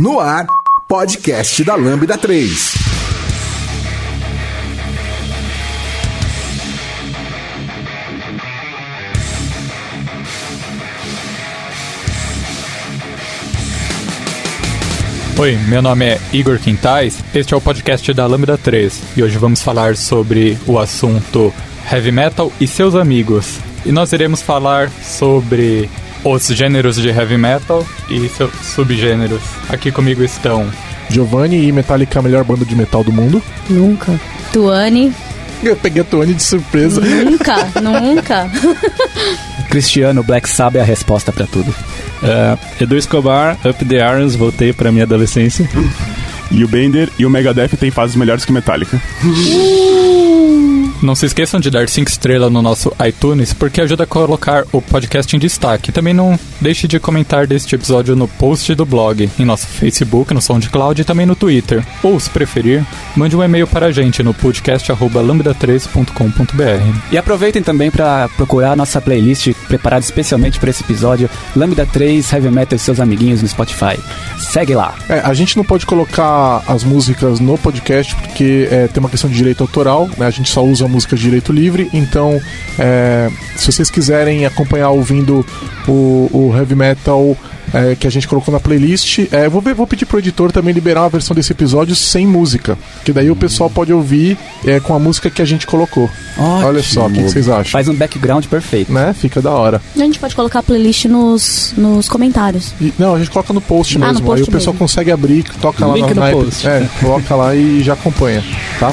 No ar, podcast da Lambda 3. Oi, meu nome é Igor Quintais, este é o podcast da Lambda 3 e hoje vamos falar sobre o assunto heavy metal e seus amigos. E nós iremos falar sobre os gêneros de heavy metal e seus subgêneros. Aqui comigo estão Giovanni e Metallica a melhor banda de metal do mundo. Nunca. Tuane. Eu peguei a Tuane de surpresa. Nunca, nunca. Cristiano, Black Sabbath é a resposta pra tudo. Uh, Edu Escobar, Up the Irons, voltei pra minha adolescência. E o Bender e o Megadeth têm fases melhores que Metallica. Não se esqueçam de dar 5 estrelas no nosso iTunes, porque ajuda a colocar o podcast em destaque. Também não deixe de comentar deste episódio no post do blog, em nosso Facebook, no SoundCloud e também no Twitter. Ou, se preferir, mande um e-mail para a gente no podcast.lambda3.com.br. E aproveitem também para procurar nossa playlist preparada especialmente para esse episódio, Lambda 3 Heavy Metal e seus amiguinhos no Spotify. Segue lá. É, a gente não pode colocar as músicas no podcast porque é, tem uma questão de direito autoral, né? A gente só usa música de direito livre, então é, se vocês quiserem acompanhar ouvindo o, o heavy metal é, que a gente colocou na playlist, é, vou, ver, vou pedir pro editor também liberar uma versão desse episódio sem música, que daí o pessoal pode ouvir é, com a música que a gente colocou. Ótimo. Olha só, o que, vocês acham? Faz um background perfeito. Né? Fica da hora. A gente pode colocar a playlist nos, nos comentários. E, não, a gente coloca no post Ah, no mesmo. post Aí o pessoal mesmo. consegue abrir, toca lá Link no na post. É, coloca lá e já acompanha, tá?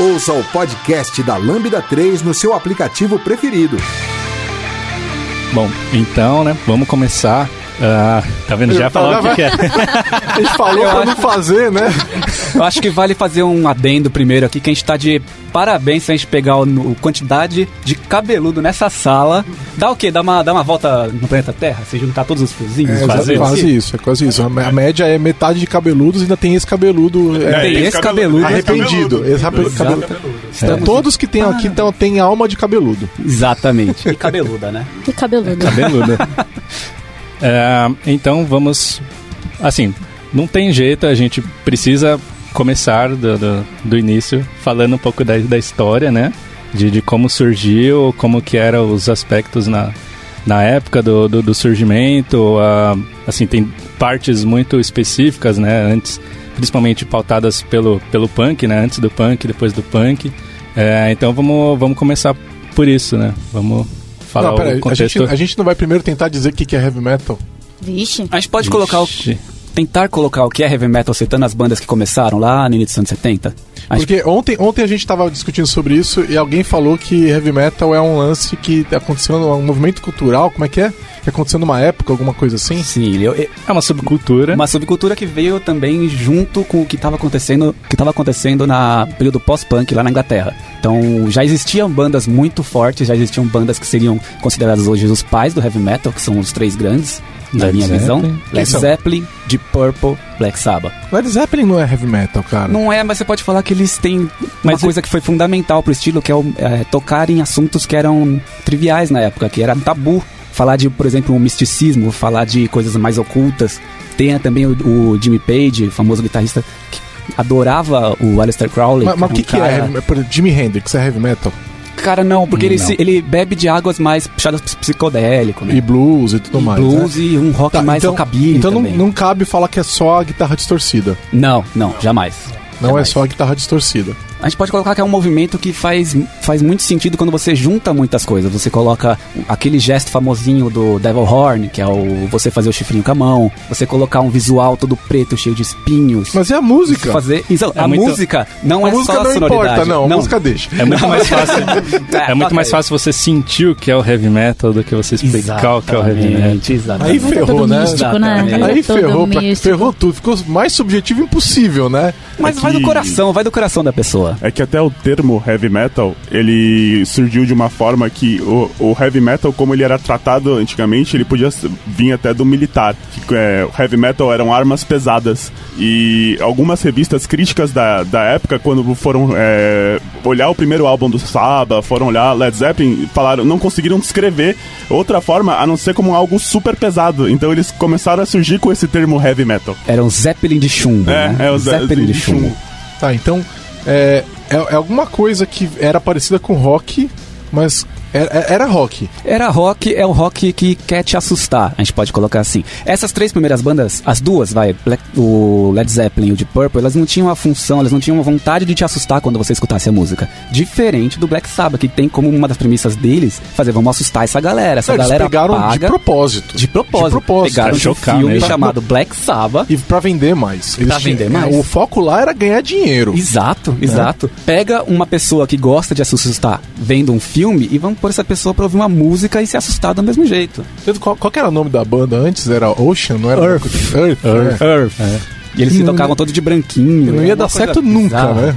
Ouça o podcast da Lambda 3 no seu aplicativo preferido. Bom, então, né, vamos começar. Ah, tá vendo? Já falou o que, que é. A gente falou pra não fazer, né? Eu acho que vale fazer um adendo primeiro aqui, que a gente tá de parabéns se a gente pegar o, o quantidade de cabeludo nessa sala. Dá o quê? Dá uma, dá uma volta no planeta Terra? Se juntar todos os fiozinhos? É, fazer quase, quase isso, é quase isso. A, a média é metade de cabeludos e ainda tem esse cabeludo. É, Tem esse cabeludo. arrependido. Esse Exato. cabelo- Então, todos que tem aqui então, tem alma de cabeludo. Exatamente. E cabeluda, né? E cabeludo. Cabeluda. É, então vamos. Assim, não tem jeito, a gente precisa começar do, do, do início falando um pouco da, da história, né? De, de como surgiu, como que eram os aspectos na, na época do, do, do surgimento. ah, assim, tem partes muito específicas, né? Antes, principalmente pautadas pelo, pelo punk, né? Antes do punk, depois do punk. É, então vamos, vamos começar por isso, né? Vamos falar não, peraí, o a contexto. gente, a gente não vai primeiro tentar dizer o que que é heavy metal? Vixe. A gente pode colocar o, tentar colocar o que é heavy metal citando as bandas que começaram lá no início dos anos 70? Porque ontem, ontem a gente tava discutindo sobre isso e alguém falou que heavy metal é um lance que aconteceu, um movimento cultural, como é que é? Que aconteceu numa época, alguma coisa assim? Sim, ele- ele- É uma subcultura. uma subcultura que veio também junto com o que estava acontecendo, que estava acontecendo na período pós-punk lá na Inglaterra. Então, já existiam bandas muito fortes, já existiam bandas que seriam consideradas hoje os pais do heavy metal, que são os três grandes, na Led minha Zeppelin. visão. Led? Zeppelin, Deep Purple, Black Sabbath. Led Zeppelin não é heavy metal, cara. Não é, mas você pode falar que eles têm uma Mas coisa que foi fundamental pro estilo, que é, o, é tocar em assuntos que eram triviais na época, que era tabu. Falar de, por exemplo, um misticismo, falar de coisas mais ocultas. Tem também o, o Jimmy Page, o famoso guitarrista, que adorava o Aleister Crowley. Mas, mas o um que, que é cara- heavy metal? Por Jimi Hendrix é heavy metal? Cara, não, porque ele, Não. se- ele bebe de águas mais puxadas psicodélico, né? E blues e tudo E mais. blues né? e um rock Tá, mais então, rockabilly então não, também. não cabe falar que é só a guitarra distorcida. Não, não, jamais. Não Jamais. é só a guitarra distorcida. A gente pode colocar que é um movimento que faz, faz muito sentido quando você junta muitas coisas. Você coloca aquele gesto famosinho do Devil Horn, que é o você fazer o chifrinho com a mão, você colocar um visual todo preto, cheio de espinhos. Mas e a música? Fazer, Então, É a muito- música não a é música só a não sonoridade. importa, não. A música deixa. É muito mais fácil. É muito mais fácil você sentir o que é o heavy metal do que você explicar o que é o heavy metal. Exatamente. Aí ferrou, né? místico, né? Aí ferrou, pra- ferrou tudo. Ficou mais subjetivo impossível, né? Mas É vai do que- coração, vai do coração da pessoa. É que até o termo heavy metal, ele surgiu de uma forma que o, o heavy metal, como ele era tratado antigamente, ele podia vir até do militar. Que, é, heavy metal eram armas pesadas. E algumas revistas críticas da, da época, quando foram é, olhar o primeiro álbum do Saba, foram olhar Led Zeppelin, falaram, não conseguiram descrever outra forma a não ser como algo super pesado. Então eles começaram a surgir com esse termo heavy metal. Era um Zeppelin de chumbo, É, né? é o Ze- Zeppelin de de chumbo. chumbo. Tá, então é, é, é alguma coisa que era parecida com rock, mas era, era rock. Era rock, é o rock que quer te assustar, a gente pode colocar assim. Essas três primeiras bandas, as duas, vai, Black- o Led Zeppelin e o Deep Purple, elas não tinham a função, elas não tinham a vontade de te assustar quando você escutasse a música. Diferente do Black Sabbath, que tem como uma das premissas deles fazer, vamos assustar essa galera. Essa Eles galera pegaram de paga propósito. de propósito. De propósito. Pegaram Pra de um filme mesmo. chamado Black Sabbath. E pra vender mais. Pra tinham- vender mais. O foco lá era ganhar dinheiro. Exato, exato. Pega uma pessoa que gosta de assustar vendo um filme e vamos pôr essa pessoa pra ouvir uma música e se assustar do mesmo jeito. Qual, qual era o nome da banda antes? Era Ocean, não era? Earth. Earth. Earth. é. E eles se tocavam todo de branquinho. Não era ia dar certo nunca, bizarra. né?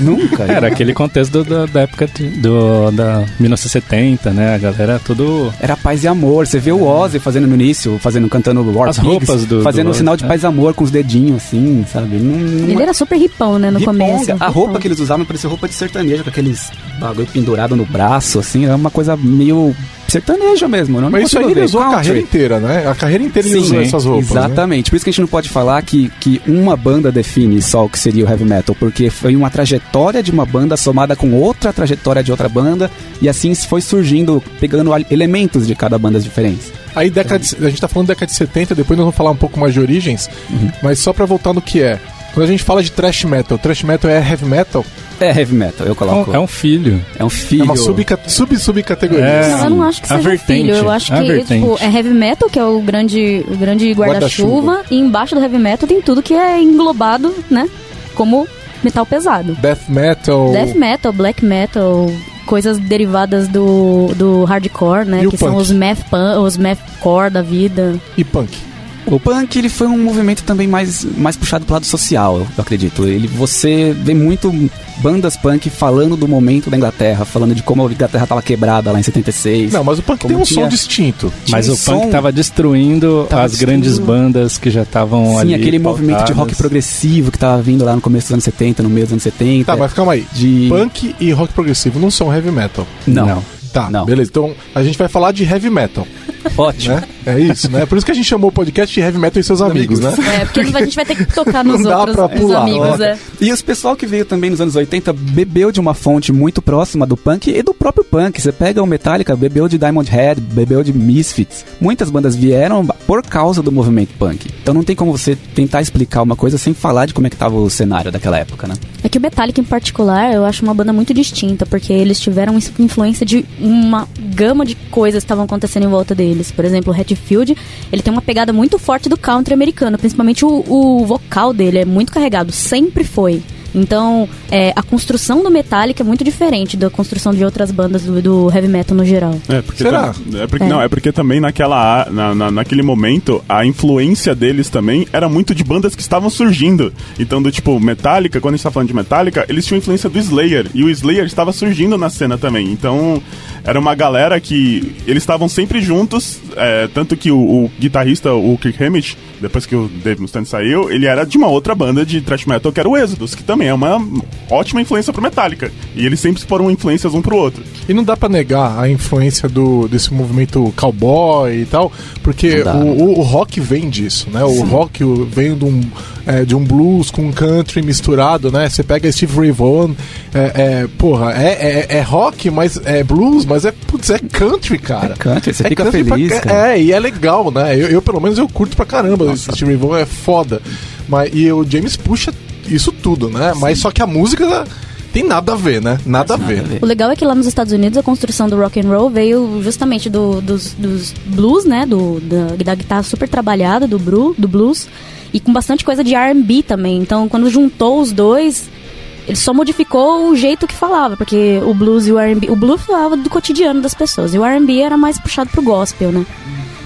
Nunca. Era aquele contexto do- do- da época de- do, da 1970, né? A galera tudo. Era paz e amor. Você vê o Ozzy fazendo no início, fazendo, cantando War As Pigs, roupas do- fazendo do um sinal de paz e amor com os dedinhos assim, sabe? Não, não Ele era super ripão, né, no Riponga. começo. A roupa que eles usavam parecia roupa de sertanejo, com aqueles bagulho pendurado no braço, assim, era uma coisa meio sertaneja mesmo. Não Mas isso aí ele usou a Country. carreira inteira, né? A carreira inteira ele Sim, usou essas roupas. né? Exatamente. Por isso que a gente não pode falar que, que uma banda define só o que seria o heavy metal, porque foi uma trajetória de uma banda somada com outra trajetória de outra banda, e assim foi surgindo, pegando elementos de cada banda diferentes. Aí década de- a gente tá falando da década de 70, depois nós vamos falar um pouco mais de origens, Uhum. mas só pra voltar no que é. Quando a gente fala de thrash metal, thrash metal é heavy metal? É heavy metal, eu coloco. É um filho. É um filho. É uma subca- sub-subcategoria. É. Não, eu não acho que A seja vertente, filho. Eu acho que tipo, é heavy metal, que é o grande, o grande Guarda-chuva. guarda-chuva, e embaixo do heavy metal tem tudo que é englobado, né? Como metal pesado. Death metal. Death metal, black metal, coisas derivadas do, do hardcore, né? E o que são punk? os math, punk, os mathcore da vida. e punk. O punk ele foi um movimento também mais, mais puxado pro lado social, eu acredito. Ele, você vê muito bandas punk falando do momento da Inglaterra, falando de como a Inglaterra tava quebrada lá em 76. Não, mas o punk tem um tinha- som distinto. Mas Tinha o punk som- tava destruindo Tava as grandes destruindo- bandas que já estavam ali. Sim, aquele movimento de rock pautadas. progressivo que tava vindo lá no começo dos anos 70, no meio dos anos 70. Tá, mas calma aí. de... Punk e rock progressivo não são heavy metal. Não. Não. Tá, Não. beleza. Então a gente vai falar de heavy metal, Ótimo. né? É isso, né? Por isso que a gente chamou o podcast de heavy metal e seus amigos, né? É, porque a gente vai ter que tocar nos Não dá outros pra os pular, amigos, ó. é. E os pessoal que veio também nos anos 80 bebeu de uma fonte muito próxima do punk e do próprio punk. Você pega o Metallica, bebeu de Diamond Head, bebeu de Misfits. Muitas bandas vieram por causa do movimento punk. Então não tem como você tentar explicar uma coisa sem falar de como é que tava o cenário daquela época, né? É que o Metallica em particular, eu acho uma banda muito distinta, porque eles tiveram influência de uma gama de coisas que estavam acontecendo em volta deles. Por exemplo, o Redfield, ele tem uma pegada muito forte do country americano, principalmente o, o vocal dele é muito carregado, sempre foi. Então, é, a construção do Metallica é muito diferente da construção de outras bandas do, do heavy metal no geral. É, porque Será? tam- é porque, É. Não, é porque também naquela, na, na- naquele momento a influência deles também era muito de bandas que estavam surgindo. Então, do tipo, Metallica, quando a gente tá falando de Metallica, eles tinham influência do Slayer. E o Slayer estava surgindo na cena também. Então, era uma galera que eles estavam sempre juntos. é, tanto que o, o guitarrista, o Kirk Hammett, depois que o Dave Mustaine saiu, ele era de uma outra banda de thrash metal que era o Exodus, que também é uma ótima influência pro Metallica. E eles sempre foram influências um pro outro. E não dá pra negar a influência do, desse movimento cowboy e tal, porque dá, o, o- o rock vem disso, né? O rock vem de um, é, de um blues com country misturado, né? Você pega Steve Ray Vaughan, é, é, porra, é, é, é rock, mas é blues, mas é, putz, é country, cara. É country, você fica country feliz, pra, cara. É, e é legal, né? Eu, eu, pelo menos, eu curto pra caramba. O Steve Ray Vaughan é foda. Mas, e o James puxa isso tudo, né? Mas só que a música tem nada a ver, né? Nada a ver. O legal é que lá nos Estados Unidos a construção do rock and roll veio justamente do, dos, dos blues, né? Do, da, da guitarra super trabalhada, do, bru, do blues, e com bastante coisa de R&B também. Então, quando juntou os dois, ele só modificou o jeito que falava, porque o blues e o R&B, o blues falava do cotidiano das pessoas, e o R&B era mais puxado pro gospel, né?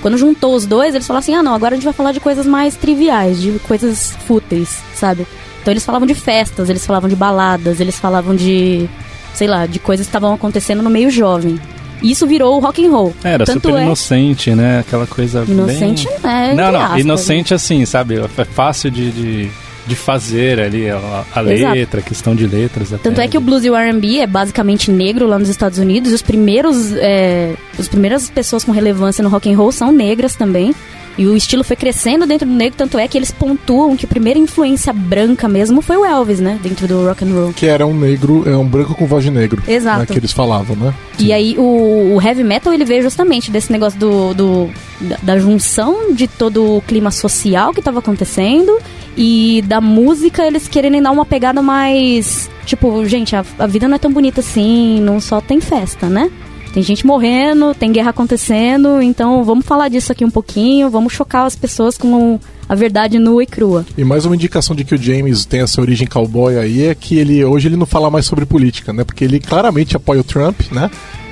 Quando juntou os dois, eles falaram assim: "Ah, não, agora a gente vai falar de coisas mais triviais, de coisas fúteis", sabe? Então eles falavam de festas, eles falavam de baladas, eles falavam de, sei lá, de coisas que estavam acontecendo no meio jovem. E isso virou o rock and roll. É, Era Tanto super é- inocente, né? Aquela coisa Inocente bem... não é, Não, não, aspas, inocente assim, sabe? É fácil de, de, de fazer ali a, a letra, a questão de letras. Até. Tanto é que o blues e o R&B é basicamente negro lá nos Estados Unidos. E os primeiros, é, as primeiras pessoas com relevância no rock and roll são negras também. E o estilo foi crescendo dentro do negro, tanto é que eles pontuam que a primeira influência branca mesmo foi o Elvis, né? Dentro do rock and roll. Que era um negro, é um branco com voz de negro. Exato. Né, que eles falavam, né? E aí o, o heavy metal ele veio justamente desse negócio do, do- da, da junção de todo o clima social que estava acontecendo e da música eles quererem dar uma pegada mais tipo, gente, a, a vida não é tão bonita assim, não só tem festa, né? Tem gente morrendo, tem guerra acontecendo, então vamos falar disso aqui um pouquinho, vamos chocar as pessoas com a verdade nua e crua. E mais uma indicação de que o James tem essa origem cowboy aí é que ele hoje ele não fala mais sobre política, né? Porque ele claramente apoia o Trump, né?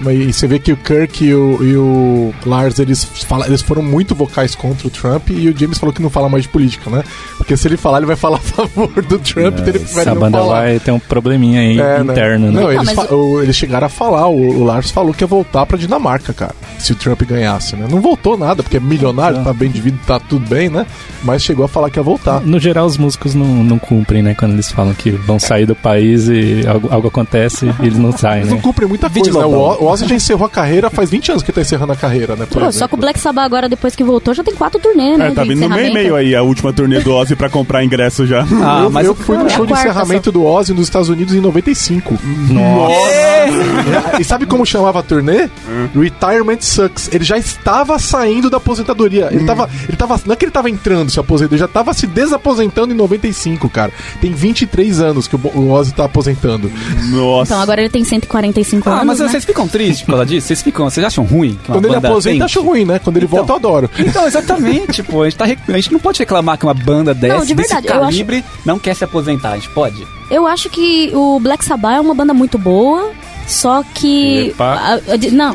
E você vê que o Kirk e o, e o Lars eles, fala, eles foram muito vocais contra o Trump e o James falou que não fala mais de política, né? Porque se ele falar, ele vai falar a favor do Trump, então ele prefere não banda falar. vai ter um probleminha aí É, né? interno, né? Não, eles, mas fa- o- eles chegaram a falar, o, o Lars falou que ia voltar pra Dinamarca, cara, se o Trump ganhasse, né? Não voltou nada, porque é milionário, tá bem de vida, tá tudo bem, né? Mas chegou a falar que ia voltar. No geral, os músicos não, não cumprem, né? Quando eles falam que vão sair do país e algo, algo acontece e eles não saem, Eles não né? cumprem muita coisa, né? O. O Ozzy já encerrou a carreira, faz 20 anos que tá encerrando a carreira, né? por Pô, só que o Black Sabbath agora, depois que voltou, já tem quatro turnê, né? É, tá vindo no meio e meio aí a última turnê do Ozzy pra comprar ingresso já. Ah, eu, mas eu fui no é show de encerramento do Ozzy nos Estados Unidos em 95. Nossa! E sabe como chamava a turnê? Retirement Sucks. Ele já estava saindo da aposentadoria. Ele tava. Ele tava. Não é que ele tava entrando se aposentando, ele já tava se desaposentando em 95, cara. Tem 23 anos que o Ozzy tá aposentando. Nossa. Então agora ele tem 145 Ah, anos, mas né? vocês ficam tristes por causa disso? Vocês ficam, vocês acham ruim? que uma Quando ele aposenta, tente? acho ruim, né? Quando ele Então. volta, eu adoro. Então, exatamente, pô. A gente, tá, a gente não pode reclamar que uma banda desse, de verdade, desse calibre não quer se aposentar. A gente pode? Eu acho que o Black Sabbath é uma banda muito boa, só que. A- a não,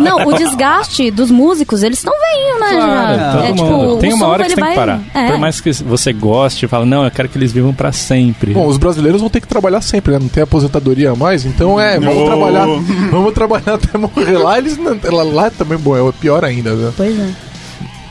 não, o desgaste dos músicos, eles estão veinho, né? Claro, já. todo é, mundo. tipo, tem o uma hora que você tem que vai- parar. É. Por mais que você goste, fala, não, eu quero que eles vivam pra sempre. Bom, os brasileiros vão ter que trabalhar sempre, né? Não tem aposentadoria a mais, então é, vamos Oh. trabalhar, vamos trabalhar até morrer lá, eles não, lá, lá também bom, é pior ainda, né? Pois é.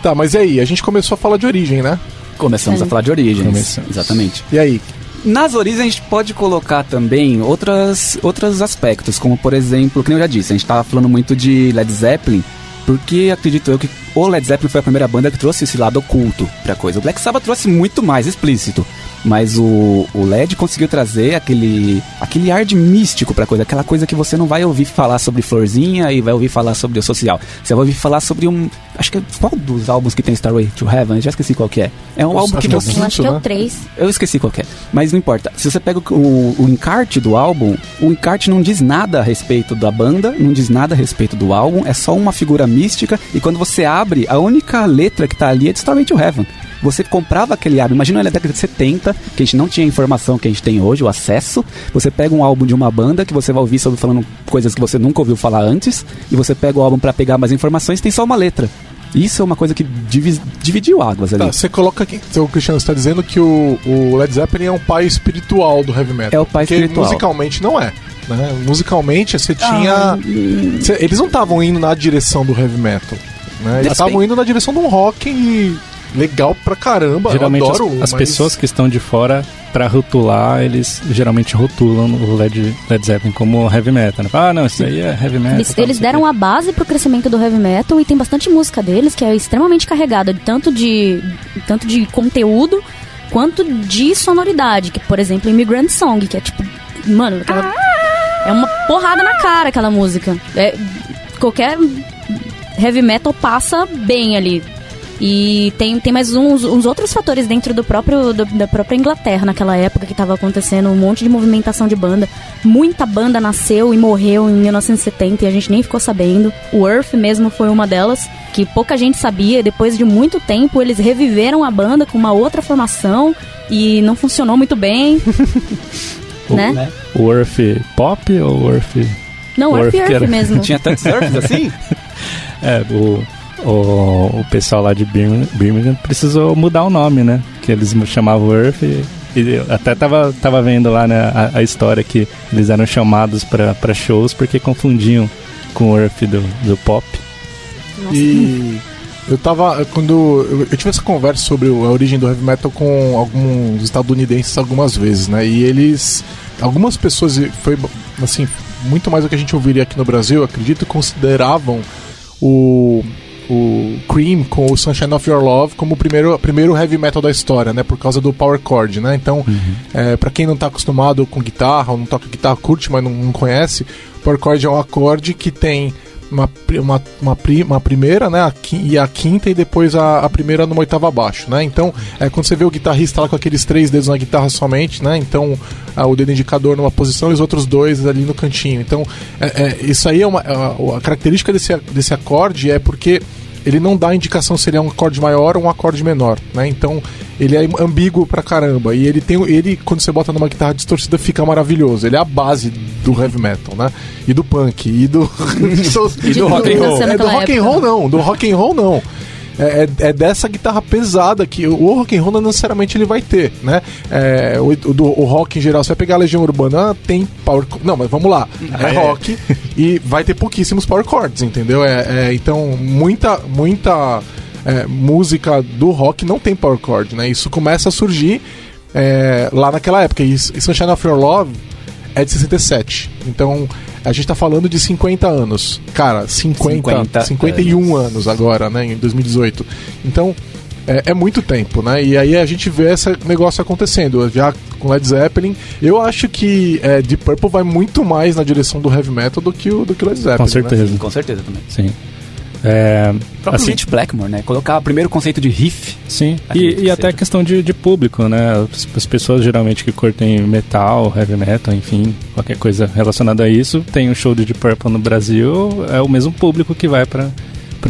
Tá, mas e aí? A gente começou a falar de origem, né? Começamos É. a falar de origens. Começamos. Exatamente. E aí? Nas origens a gente pode colocar também outras, outros aspectos, como por exemplo, que eu já disse, a gente tava falando muito de Led Zeppelin, porque acredito eu que o Led Zeppelin foi a primeira banda que trouxe esse lado oculto pra coisa. O Black Sabbath trouxe muito mais explícito. Mas o, o LED conseguiu trazer aquele, aquele ar de místico pra coisa, aquela coisa que você não vai ouvir falar sobre florzinha e vai ouvir falar sobre o social. Você vai ouvir falar sobre um. Acho que é qual dos álbuns que tem Starway to Heaven? Eu já esqueci qual que é. É um Nossa, álbum que você. Eu acho que é né? o 3. Eu esqueci qual que é, mas não importa. Se você pega o, o encarte do álbum, o encarte não diz nada a respeito da banda, não diz nada a respeito do álbum, é só uma figura mística. E quando você abre, a única letra que tá ali é Starway to Heaven. Você comprava aquele álbum, imagina na década de 70, que a gente não tinha a informação que a gente tem hoje, o acesso. Você pega um álbum de uma banda que você vai ouvir sobre falando coisas que você nunca ouviu falar antes, e você pega o álbum pra pegar mais informações, tem só uma letra. Isso é uma coisa que divi- dividiu águas ali. Tá, você coloca aqui, então, o Cristiano está dizendo que o, o Led Zeppelin é um pai espiritual do heavy metal. É o pai porque espiritual. musicalmente não é. Né? Musicalmente você Ah, tinha. hum. cê- eles não estavam indo na direção do heavy metal. Né? Eles estavam indo na direção de um rock e legal pra caramba. Geralmente eu as, adoro, as mas- pessoas que estão de fora, pra rotular, eles geralmente rotulam o Led, Led Zeppelin como heavy metal. Né? Ah, não, isso aí é heavy metal. Eles, tal, eles deram a base pro crescimento do heavy metal e tem bastante música deles que é extremamente carregada, tanto de, tanto de conteúdo quanto de sonoridade. Que, por exemplo, Immigrant Song, que é tipo. Mano, aquela- é uma porrada na cara aquela música. É, qualquer heavy metal passa bem ali. E tem, tem mais uns, uns outros fatores dentro do próprio do- da própria Inglaterra naquela época que estava acontecendo um monte de movimentação de banda. Muita banda nasceu e morreu em 1970 e a gente nem ficou sabendo. O Earth mesmo foi uma delas, que pouca gente sabia. E depois de muito tempo, eles reviveram a banda com uma outra formação e não funcionou muito bem. né? né? O Earth Pop ou o Earth... Não, O Earth Earth Earth mesmo. Tinha tantos surfs assim? É, o, o, o pessoal lá de Birmingham, Birmingham precisou mudar o nome, né? Que eles chamavam Earth e, e eu até tava, tava vendo lá né, a, a história que eles eram chamados pra shows porque confundiam com o Earth do, do pop. Nossa, E eu tava. Quando. Eu, eu tive essa conversa sobre a origem do heavy metal com alguns estadunidenses algumas vezes, né? E eles. Algumas pessoas, e foi assim, muito mais do que a gente ouviria aqui no Brasil, eu acredito, consideravam o. O Cream com o Sunshine of Your Love como o primeiro, primeiro heavy metal da história, né? Por causa do power chord, né? Então, é, para quem não tá acostumado com guitarra, ou não toca guitarra, curte, mas não, não conhece, power chord é um acorde que tem uma, uma, uma, uma primeira, né? A e a quinta e depois a, a primeira numa oitava abaixo, né? Então, é, quando você vê o guitarrista lá com aqueles três dedos na guitarra somente, né? Então, ah, o dedo indicador numa posição e os outros dois ali no cantinho. Então, é, é, isso aí é uma. A, a característica desse, desse acorde é porque ele não dá indicação se ele é um acorde maior ou um acorde menor, né? Então ele é ambíguo pra caramba e ele tem ele quando você bota numa guitarra distorcida fica maravilhoso. Ele é a base do heavy metal, né? E do punk e do E do rock and roll. É, do rock and roll não, do rock and roll não. É, é- é dessa guitarra pesada que o rock and roll não necessariamente ele vai ter, né? É, o, do- o rock em geral, você vai pegar a Legião Urbana, tem power... Não, mas vamos lá. É rock e vai ter pouquíssimos power chords, entendeu? É, é, então, muita, muita é, música do rock não tem power chord, né? Isso começa a surgir é, lá naquela época. E e Sunshine of Your Love é de 67. Então, a gente tá falando de 50 anos. Cara, 50, 50 51 anos. agora, né, em 2018. Então, é, é muito tempo, né? E aí a gente vê esse negócio acontecendo. Já com Led Zeppelin, eu acho que é, Deep Purple vai muito mais na direção do heavy metal do que o, do que o Led Zeppelin. Com né? certeza. Com certeza também. Sim. É, próprio assim, Blackmore, né? Colocar primeiro o conceito de riff. Sim, e, que e até seja. questão de, de público, né? As, as pessoas geralmente que curtem metal, heavy metal, enfim, qualquer coisa relacionada a isso, tem um show de Deep Purple no Brasil, é o mesmo público que vai para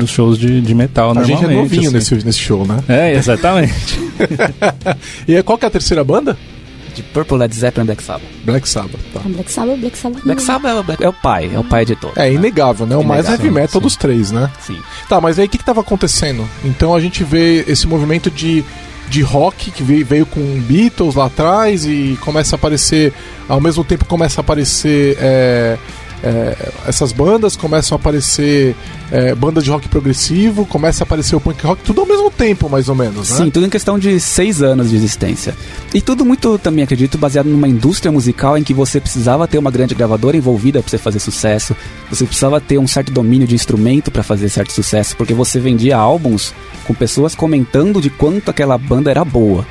os shows de, de metal A gente é normalmente. novinho assim. nesse, nesse show, né? É, exatamente. E aí, qual que é a terceira banda? De Purple, Led Zeppelin, Black Sabbath. Black Sabbath. Tá. Black Sabbath, Black Sabbath. Black Sabbath é o, Black- é o pai, é o pai de todos. É inegável, né? O mais Inegável, heavy metal sim. dos três, né? Sim. Tá, mas aí o que estava acontecendo? Então a gente vê esse movimento de, de rock que veio, veio com Beatles lá atrás e começa a aparecer, ao mesmo tempo começa a aparecer é, é, essas bandas, começam a aparecer é, bandas de rock progressivo, começa a aparecer o punk rock, tudo ao mesmo tempo, mais ou menos, né? Sim, tudo em questão de seis anos de existência. E tudo muito, também acredito, baseado numa indústria musical em que você precisava ter uma grande gravadora envolvida para você fazer sucesso, você precisava ter um certo domínio de instrumento para fazer certo sucesso, porque você vendia álbuns com pessoas comentando de quanto aquela banda era boa.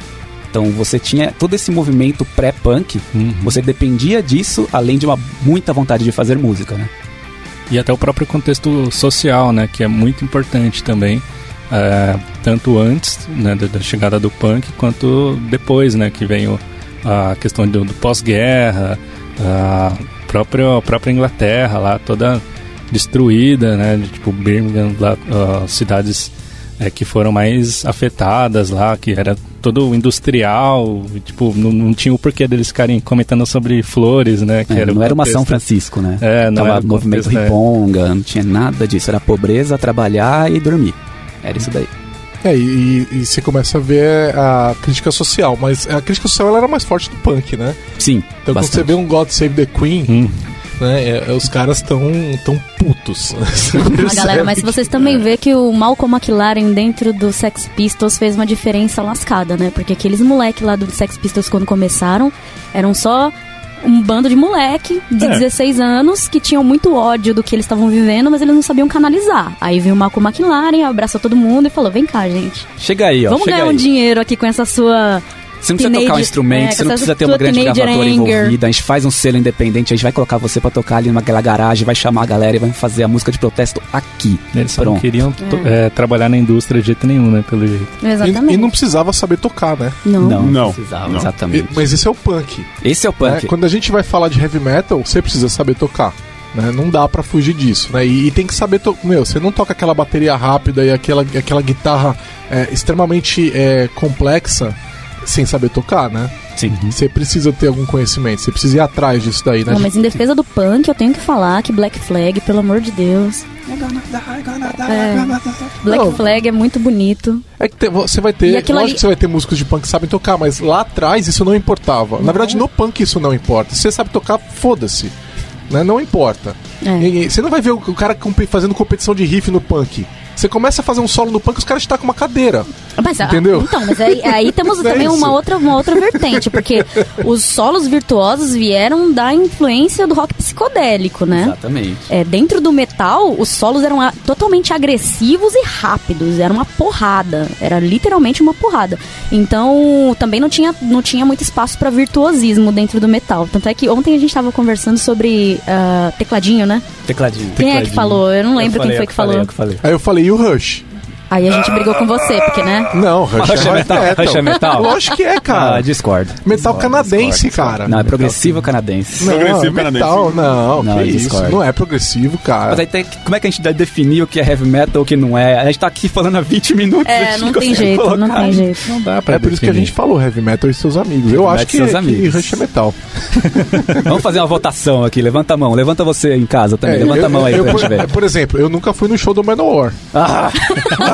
Então você tinha todo esse movimento pré-punk, Uhum. você dependia disso, além de uma muita vontade de fazer música, né? E até o próprio contexto social, né, que é muito importante também, é, tanto antes né, da, da chegada do punk quanto depois, né, que vem o- a questão do, do pós-guerra, a própria, a própria Inglaterra lá toda destruída, né, de, tipo Birmingham, lá, cidades é, que foram mais afetadas lá, que era todo industrial, tipo, não, não tinha o porquê deles ficarem comentando sobre flores, né, que É, o não era uma São. Francisco, né? É, não Tava era movimento contexto, é. riponga, não tinha nada disso. Era pobreza, trabalhar e dormir. Era isso daí. É, e, e você começa a ver a crítica social, mas a crítica social ela era mais forte do punk, né? Sim, Então quando você bastante. vê um God Save the Queen, Hum. Né, é- é, os caras tão, tão putos. Ah, galera, mas vocês também vê que o Malcolm McLaren dentro do Sex Pistols fez uma diferença lascada, né? Porque aqueles moleques lá do Sex Pistols quando começaram eram só um bando de moleque de É. 16 anos que tinham muito ódio do que eles estavam vivendo, mas eles não sabiam canalizar. Aí veio o Malcolm McLaren, abraçou todo mundo e falou: "Vem cá, gente. Chega aí, ó. Vamos chega ganhar um aí. dinheiro aqui com essa sua Você não precisa Teenage- tocar um instrumento, é, você não precisa ter uma grande gravadora Anger. envolvida. A gente faz um selo independente, a gente vai colocar você pra tocar ali naquela garagem, vai chamar a galera e vai fazer a música de protesto aqui. Eles só não queriam to- é, trabalhar na indústria de jeito nenhum, né? Pelo jeito. Exatamente. E, e não precisava saber tocar, né? Não. Não, Não, precisava, não. exatamente. E- mas esse é o punk. Esse é o né? punk. Quando a gente vai falar de heavy metal, você precisa saber tocar. Né? Não dá pra fugir disso, né? E, e tem que saber tocar. Meu, você não toca aquela bateria rápida e aquela, aquela guitarra é, extremamente é, complexa sem saber tocar, né? Sim. Você precisa ter algum conhecimento, você precisa ir atrás disso daí, né? Não, mas em defesa do punk, eu tenho que falar que Black Flag, pelo amor de Deus. É, Black Não. Flag é muito bonito. É que te- você vai ter. Lógico ali- que você vai ter músicos de punk que sabem tocar, mas lá atrás isso não importava. Na verdade, no punk isso não importa. Se você sabe tocar, foda-se. Né? Não importa. É. E- e Você não vai ver o o cara fazendo competição de riff no punk. Você começa a fazer um solo no punk, os caras estão com uma cadeira. Mas, ah, Entendeu? Então, mas aí, aí temos É também isso. uma outra, uma outra vertente, porque os solos virtuosos vieram da influência do rock psicodélico, né? Exatamente. É, dentro do metal, os solos eram a- totalmente agressivos e rápidos. Era uma porrada. Era literalmente uma porrada. Então, também não tinha, não tinha muito espaço para virtuosismo dentro do metal. Tanto é que ontem a gente tava conversando sobre ah, tecladinho, né? Tecladinho. Quem é que tecladinho. falou? Eu não lembro Eu falei, quem foi que falei, falou. eu que falei. Aí eu falei, e o Rush? Aí a gente brigou com você, porque, né? Não, Rush, Rush é metal? Rush é metal? Lógico que é, Ah, cara. discordo. metal canadense, discordo. cara. Não, é progressivo canadense. Não, Progressivo é metal, canadense. não, Não, que eu isso. Não é progressivo, cara. Mas aí tem, como é que a gente vai definir o que é heavy metal ou o que não é? A gente tá aqui falando há 20 minutos. É, não tem jeito, não colocar. tem jeito. Não dá pra É por isso que a definir. gente falou heavy metal e seus amigos. Eu Heavy acho metal que, e seus que amigos. Rush é metal. Vamos fazer uma votação aqui. Levanta a mão. Levanta você em casa também. É, Levanta eu- a mão aí eu, pra por, gente ver. por exemplo, eu nunca fui no show do Manowar. Ah.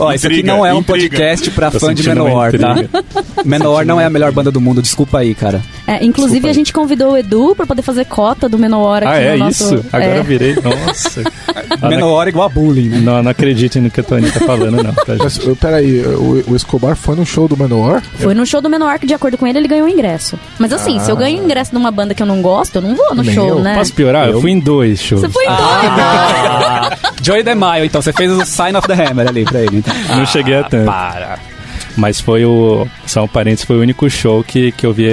Ó, isso aqui não é um intriga. podcast pra Tô fã de Manowar, tá? Manowar não é a melhor banda do mundo, desculpa aí, cara. É, inclusive, Desculpa a aí. gente convidou o Edu pra poder fazer cota do Menor aqui Ah, é no nosso... isso? Agora é. eu virei. Nossa. Ah, é igual a bullying, né? Não, não acreditem no que a Tony tá falando, não. Tá, Mas, eu- peraí, o, o Escobar foi no show do Manowar? Foi no show do Menor que, de acordo com ele, ele ganhou ingresso. Mas assim, se eu ganho ingresso de uma banda que eu não gosto, eu não vou no Nem show, eu. né? Posso piorar? Eu fui em dois shows. Você foi doido! Ah, Joey DeMaio, então você fez o Sign of the Hammer ali pra ele. Então. Não cheguei a tanto. Para. Mas foi o. São parentes, foi o único show que, que eu vi,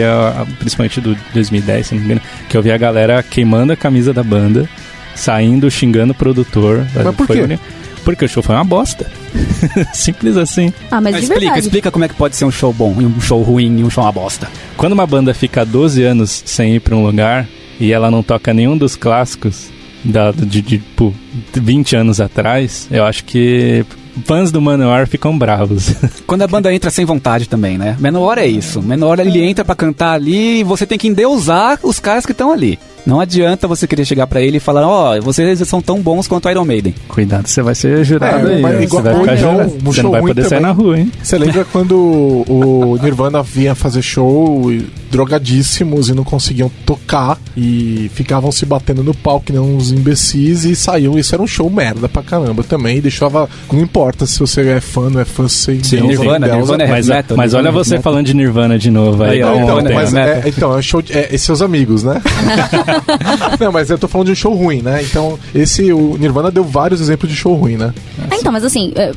principalmente do 2010, se não me engano, que eu vi a galera queimando a camisa da banda, saindo, xingando o produtor. Mas por Foi quê? único- Porque o show foi uma bosta. Simples assim. Ah, mas, Mas de explica, verdade. explica como é que pode ser um show bom, e um show ruim e um show uma bosta. Quando uma banda fica 12 anos sem ir pra um lugar e ela não toca nenhum dos clássicos da, de, de, tipo, 20 anos atrás, eu acho que fãs do Manowar ficam bravos. Quando a banda entra sem vontade também, né? Menor é isso. Menor ele entra pra cantar ali e você tem que endeusar os caras que estão ali. Não adianta você querer chegar pra ele e falar, ó, vocês são tão bons quanto Iron Maiden. Cuidado, você vai ser jurado É, aí. mas ó. igual- você vai ficar então, jurado. Você não vai poder sair também. na rua, hein? Você lembra quando o Nirvana vinha fazer show e- drogadíssimos e não conseguiam tocar e ficavam se batendo no palco que nem uns imbecis e saíam. Isso era um show merda pra caramba também. E deixava. Não importa se você é fã, não é fã, você Sim, endeusa, Nirvana. Nirvana é Mas, metal, mas olha é você falando de Nirvana de novo aí. Um Então, Nirvana, mas né? é, então, é show de, é, seus amigos, né? não, mas eu tô falando de um show ruim, né? Então, esse, o Nirvana deu vários exemplos de show ruim, né? Ah, então, mas assim, é,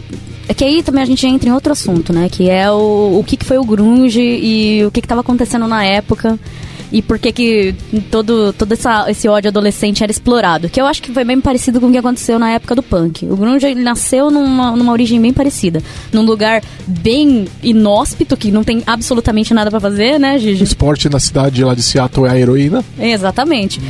é que aí também a gente entra em outro assunto, né? Que é o, o que, que foi o grunge e o que, que tava acontecendo na época e por que que todo, todo essa, esse ódio adolescente era explorado. Que eu acho que foi bem parecido com o que aconteceu na época do punk. O grunge nasceu numa, numa origem bem parecida. Num lugar bem inóspito, que não tem absolutamente nada pra fazer, né, O Gigi? esporte na cidade lá de Seattle é a heroína. Exatamente.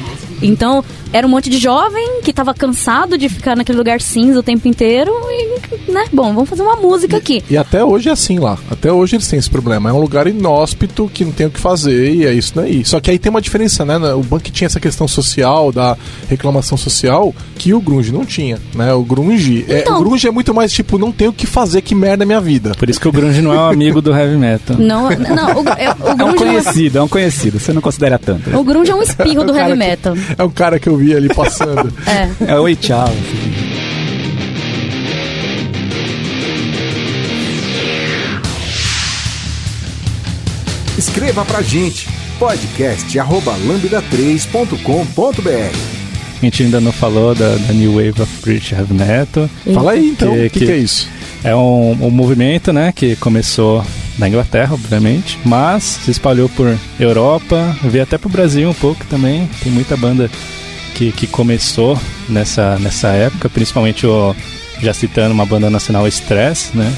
Então, era um monte de jovem que tava cansado de ficar naquele lugar cinza o tempo inteiro e, né, bom, vamos fazer uma música aqui. E até hoje é assim lá. Até hoje eles têm esse problema. É um lugar inóspito que não tem o que fazer e é isso daí. Só que aí tem uma diferença, né? O punk tinha essa questão social, da reclamação social, que o grunge não tinha, né? O grunge, é, Então- o grunge é muito mais tipo, não tenho o que fazer, que merda é minha vida. Por isso que o grunge não é um amigo do heavy metal. Não, não, o, é- o É um grunge é, conhecido, é um conhecido. Você não considera tanto. o grunge é um espirro do heavy que- metal. É um cara que eu vi ali passando. É. É oi, tchau. assim. Escreva pra gente podcast@lambda3.com.br. A gente ainda não falou da, da New Wave of British Heavy Metal. Fala aí então, o Que- que, que- é isso? É um, um movimento, né, que começou da Inglaterra, obviamente, mas se espalhou por Europa, veio até pro Brasil um pouco também. Tem muita banda que, que começou nessa, nessa época, principalmente o, já citando uma banda nacional Stress, né?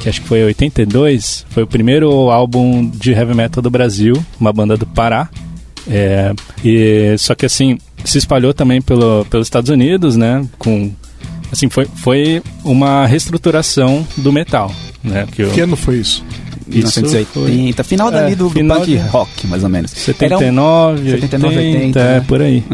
Que acho que foi 82, foi o primeiro álbum de heavy metal do Brasil, uma banda do Pará. É, e, só que assim, se espalhou também pelo, pelos Estados Unidos, né? Com, assim, foi, foi uma reestruturação do metal, né? Que, Que ano foi isso? Isso 1980, final É, dali do, do final punk de- rock, mais ou menos. Era um- 79, 79, 80, 80, é, né? por aí.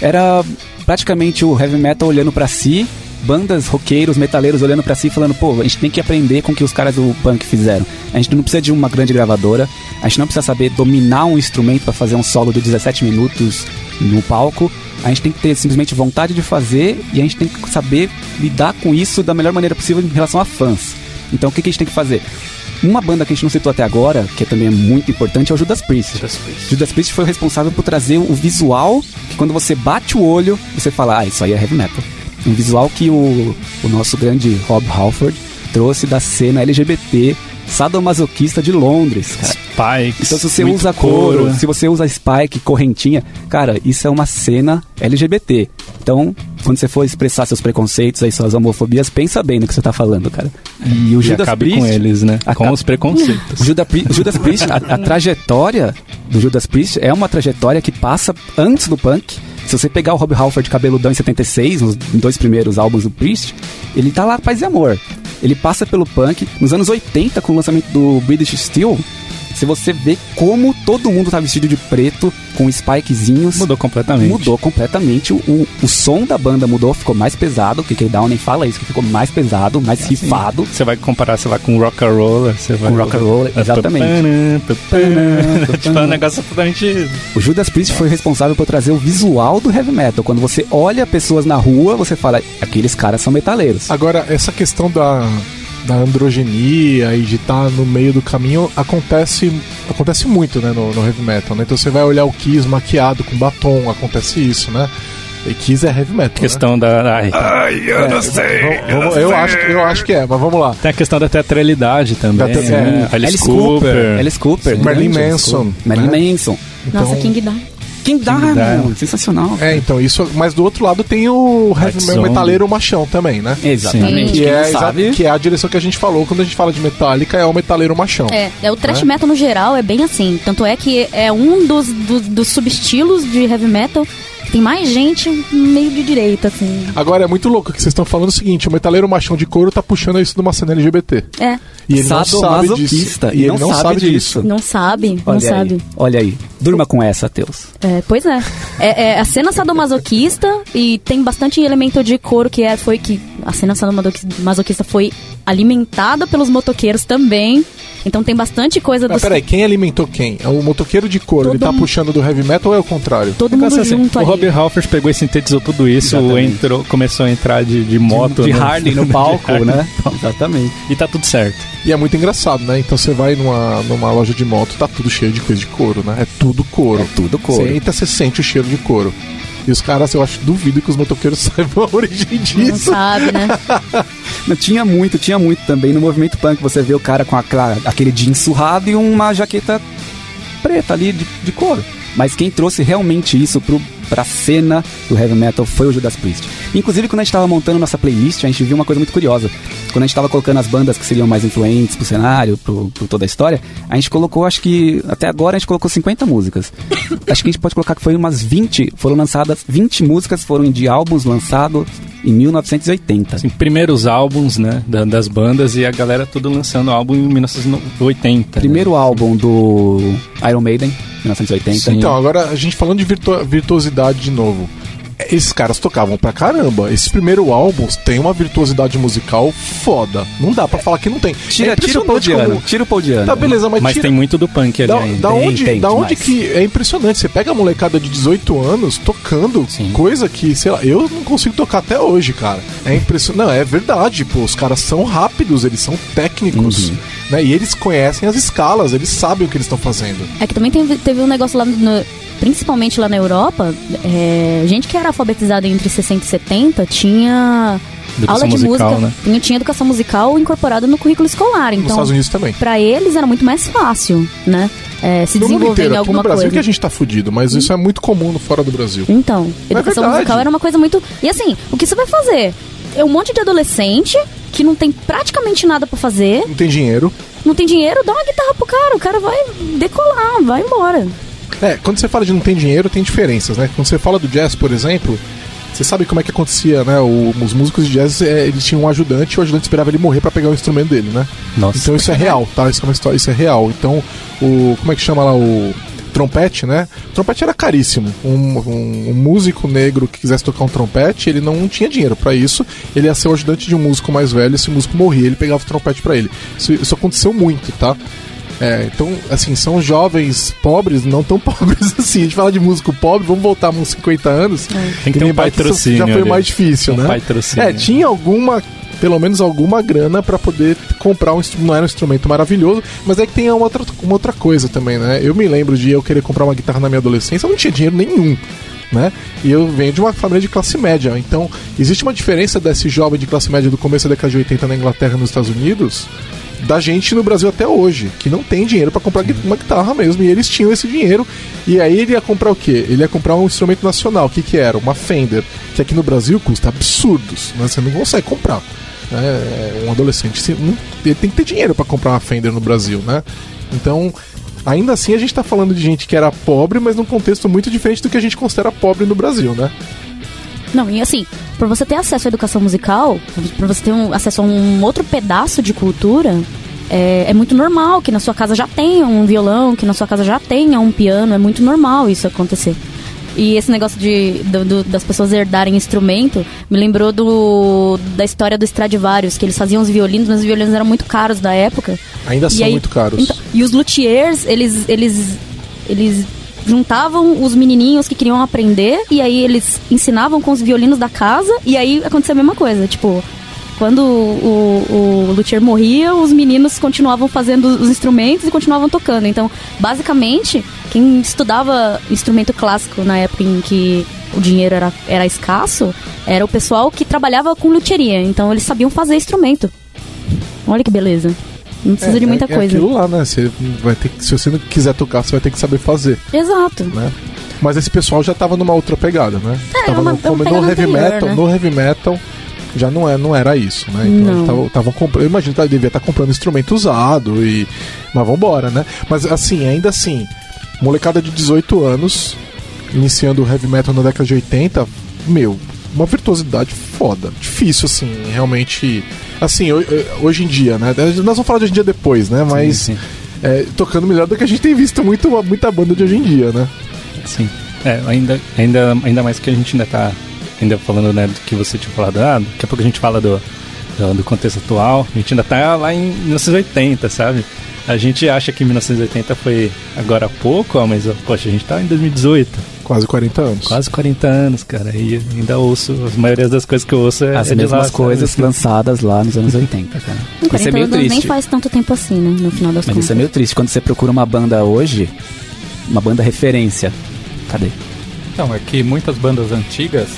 Era praticamente o heavy metal olhando pra si, bandas, roqueiros, metaleiros olhando pra si e falando, pô, a gente tem que aprender com o que os caras do punk fizeram. A gente não precisa de uma grande gravadora, a gente não precisa saber dominar um instrumento pra fazer um solo de 17 minutos no palco. A gente tem que ter simplesmente vontade de fazer e a gente tem que saber lidar com isso da melhor maneira possível em relação a fãs. Então o que, que a gente tem que fazer? Uma banda que a gente não citou até agora, que também é muito importante, é o Judas Priest. Judas Priest foi o responsável por trazer o visual que quando você bate o olho, você fala, ah, isso aí é heavy metal. Um visual que o, o nosso grande Rob Halford trouxe da cena LGBT sadomasoquista de Londres, cara. Spikes. Então se você usa couro, se você usa spike, correntinha, cara, isso é uma cena LGBT. Então, quando você for expressar seus preconceitos aí, suas homofobias, pensa bem no que você tá falando, cara. E o E Judas acabe Priest, com eles, né? Com Acaba- os preconceitos. o Judas, o Judas Priest, a, a trajetória do Judas Priest é uma trajetória que passa antes do punk. Se você pegar o Rob Halford cabeludão em 76, nos dois primeiros álbuns do Priest, ele tá lá paz e amor. Ele passa pelo punk. Nos anos 80, com o lançamento do British Steel, se você vê como todo mundo tá vestido de preto, com spikezinhos. Mudou completamente. Mudou completamente. O, o, som da banda mudou, ficou mais pesado. O KK Down nem fala isso, que ficou mais pesado, mais rifado. Você vai comparar, sei lá, com rock and roll, você vai... Com rock and roll, exatamente. tipo, é um negócio totalmente... O Judas Priest foi responsável por trazer o visual do heavy metal. Quando você olha pessoas na rua, você fala, aqueles caras são metaleiros. Agora, essa questão da, da androgenia e de estar no meio do caminho acontece, acontece muito né, no, no heavy metal. Né? Então você vai olhar o Kiss maquiado com batom, acontece isso, né? E Kiss é heavy metal. Questão da... Ai, né? Vamos- vamos- eu, acho, que- eu acho que é, mas vamos lá. tem a questão da teatralidade também. Da te- né? é. Alice Cooper. Alice Cooper. Marilyn grande Alice Manson, Cooper. Marilyn né? Manson. Nossa, Então- King Diamond. King Diamond. Diamond. Sensacional. É, então isso. Mas do outro lado tem o heavy metaleiro machão também, né? Exatamente. Que Quem é, sabe... que é a direção que a gente falou quando a gente fala de Metallica, é o metaleiro machão. É, é o thrash Né? metal no geral é bem assim. Tanto é que é um dos, dos, dos subestilos de heavy metal. Tem mais gente meio de direita, assim. Agora é muito louco que vocês estão falando o seguinte: o metaleiro machão de couro tá puxando isso de uma cena LGBT. É, E ele não sabe disso. E ele não sabe disso. não sabe, Olha não aí, sabe. Olha aí. Durma com essa, Teus. É, pois é. é. é a cena sadomasoquista e tem bastante elemento de couro que é, foi que a cena sadomasoquista foi alimentada pelos motoqueiros também. Então tem bastante coisa Ah, dos peraí, quem alimentou quem? É o motoqueiro de couro, ele Todo tá mundo- puxando do heavy metal ou é o contrário? todo mundo assim, junto o ali. Rob Halford pegou e sintetizou tudo isso, Exatamente. entrou, começou a entrar de, de moto. de no- Harley no de palco, Harley. né? Exatamente. E tá tudo certo. E é muito engraçado, né? Então você vai numa, numa loja de moto, tá tudo cheio de coisa de couro, né? É tudo couro. É tudo couro. Você entra, você sente o cheiro de couro. E os caras, eu acho, duvido que os motoqueiros saibam a origem Não disso. sabe, né? Não, tinha muito, tinha muito também no movimento punk. Você vê o cara com aquela, aquele jeans surrado e uma jaqueta preta ali de, de couro. Mas quem trouxe realmente isso pro, pra cena do heavy metal foi o Judas Priest. Inclusive, quando a gente tava montando nossa playlist, a gente viu uma coisa muito curiosa. Quando a gente tava colocando as bandas que seriam mais influentes pro cenário, pro, pro toda a história, a gente colocou, acho que até agora a gente colocou 50 músicas. acho que a gente pode colocar que foi umas 20, foram lançadas, 20 músicas foram de álbuns lançados em 1980. Assim, primeiros álbuns, né, da- das bandas e a galera tudo lançando álbum em 1980. né? Primeiro álbum do Iron Maiden, 1980. Sim. Então, agora a gente falando de virtu- virtuosidade de novo. Esses caras tocavam pra caramba. Esses primeiros álbuns têm uma virtuosidade musical foda. Não dá pra falar que não tem. Tira, É tira o Paul impressionante Diano. como- Tira o Paul Diano. Tá, beleza, mas, Mas tira... tem muito do punk ali Da, ainda. da Tem, onde, tem da onde demais. que é impressionante? Você pega a molecada de 18 anos tocando Sim. coisa que, sei lá, eu não consigo tocar até hoje, cara. É impressionante. Não, é verdade, pô. Os caras são rápidos, eles são técnicos, Uhum. Né? E eles conhecem as escalas, eles sabem o que eles estão fazendo. É que também teve, teve um negócio lá, no- principalmente lá na Europa, é, gente que era alfabetizada entre 60 e 70 tinha Educação aula de musical, música. né? Tinha, tinha educação musical incorporada no currículo escolar. Nos Então, Estados Unidos também. pra eles era muito mais fácil, né? é, se No desenvolver inteiro, em alguma no Brasil coisa. que a gente tá fudido, mas isso é muito comum no fora do Brasil. Então, educação verdade. musical era uma coisa muito. E assim, o que você vai fazer? É um monte de adolescente que não tem praticamente nada pra fazer, Não tem dinheiro. não tem dinheiro, dá uma guitarra pro cara, o cara vai decolar, vai embora. É, quando você fala de não tem dinheiro, tem diferenças, né? Quando você fala do jazz, por exemplo, você sabe como é que acontecia, né? O- os músicos de jazz, é, eles tinham um ajudante e o ajudante esperava ele morrer pra pegar o instrumento dele, né? Nossa. Então isso é real, tá? Isso é uma história, isso é real. Então, o. Como é que chama lá o. Trompete, né? O trompete era caríssimo. Um, um- um músico negro que quisesse tocar um trompete, ele não tinha dinheiro pra isso. Ele ia ser o ajudante de um músico mais velho. Esse músico morria, ele pegava o trompete pra ele. Isso, isso aconteceu muito, tá? É, então, assim, são jovens pobres, não tão pobres assim. A gente fala de músico pobre, vamos voltar uns 50 anos. Tem que ter um patrocínio Já foi ali. mais difícil, Um né? patrocínio. É, tinha alguma, pelo menos alguma grana pra poder comprar um instrumento. Não era um instrumento maravilhoso, mas é que tem uma outra, uma outra coisa também, né? Eu me lembro de eu querer comprar uma guitarra na minha adolescência, eu não tinha dinheiro nenhum. Né? E eu venho de uma família de classe média. Então, existe uma diferença desse jovem de classe média do começo da década de 80 na Inglaterra e nos Estados Unidos da gente no Brasil até hoje, que não tem dinheiro pra comprar uma guitarra mesmo, e eles tinham esse dinheiro, e aí ele ia comprar o quê? Ele ia comprar um instrumento nacional, o que que era? Uma Fender, que aqui no Brasil custa absurdos, né? você não consegue comprar. né? Um adolescente ele tem que ter dinheiro pra comprar uma Fender no Brasil, né? Então, ainda assim a gente tá falando de gente que era pobre, mas num contexto muito diferente do que a gente considera pobre no Brasil, né? Não, e assim, pra você ter acesso à educação musical, pra você ter um, acesso a um outro pedaço de cultura, é, é muito normal que na sua casa já tenha um violão, que na sua casa já tenha um piano, é muito normal isso acontecer. E esse negócio de, do- do- das pessoas herdarem instrumento me lembrou do, da história do Stradivarius, que eles faziam os violinos, mas os violinos eram muito caros da época. Ainda E são aí- muito caros. então, e os luthiers, eles, eles, eles juntavam os menininhos que queriam aprender e aí eles ensinavam com os violinos da casa e aí acontecia a mesma coisa. Tipo, quando o, o luthier morria, os meninos continuavam fazendo os instrumentos e continuavam tocando. Então, basicamente, quem estudava instrumento clássico na época em que o dinheiro era, era escasso, era o pessoal que trabalhava com luthieria. Então, eles sabiam fazer instrumento. Olha que beleza. Não precisa de muita é, coisa. É aquilo lá, né? Você vai ter que, se você não quiser tocar, você vai ter que saber fazer, Exato. né? Mas esse pessoal já tava numa outra pegada, né? É, tava uma- no, é uma no pegada heavy anterior, metal, né? no heavy metal já não, é, não era isso, né? Então Não. eles tavam- tavam comprando, eu imagino que ela devia estar comprando instrumento usado e mas vambora, né? Mas assim, ainda assim, molecada de 18 anos iniciando o heavy metal na década de 80, meu, uma virtuosidade foda. Difícil assim, realmente assim, ho- hoje em dia, né? Nós vamos falar de hoje em dia depois, né? Mas sim. é, tocando melhor do que a gente tem visto muito, muita banda de hoje em dia, né? Sim. É, ainda, ainda, ainda mais que a gente ainda tá ainda falando, né, do que você tinha falado, ah, daqui a pouco a gente fala do, do, do contexto atual, a gente ainda tá lá em 1980, sabe? A gente acha que 1980 foi agora há pouco, ó, mas, poxa, a gente tá em 2018, Quase 40 anos. quase 40 anos, cara, e ainda ouço, a maioria das coisas que eu ouço é, As é de mesmas lá, coisas lançadas lá nos anos 80, cara. Com Isso é 40 meio anos nem triste. faz tanto tempo assim, né? No final das Mas contas. isso é meio triste. Quando você procura uma banda hoje, uma banda referência. Cadê? Então, é que muitas bandas antigas,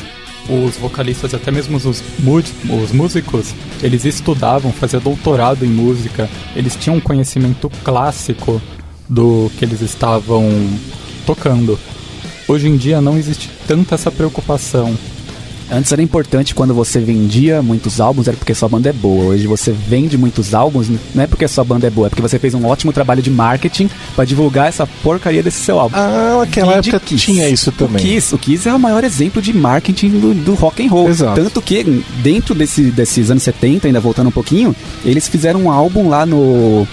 os vocalistas, até mesmo os, os músicos, eles estudavam, faziam doutorado em música, eles tinham um conhecimento clássico do que eles estavam tocando. Hoje em dia não existe tanta essa preocupação. Antes era importante quando você vendia muitos álbuns, era porque sua banda é boa. Hoje você vende muitos álbuns, não é porque sua banda é boa, é porque você fez um ótimo trabalho de marketing pra divulgar essa porcaria desse seu álbum. Ah, naquela E de época Kiss. tinha isso também. O Kiss, o Kiss é o maior exemplo de marketing do, do rock and roll. Exato. Tanto que dentro desse, desses anos 70, ainda voltando um pouquinho, eles fizeram um álbum lá no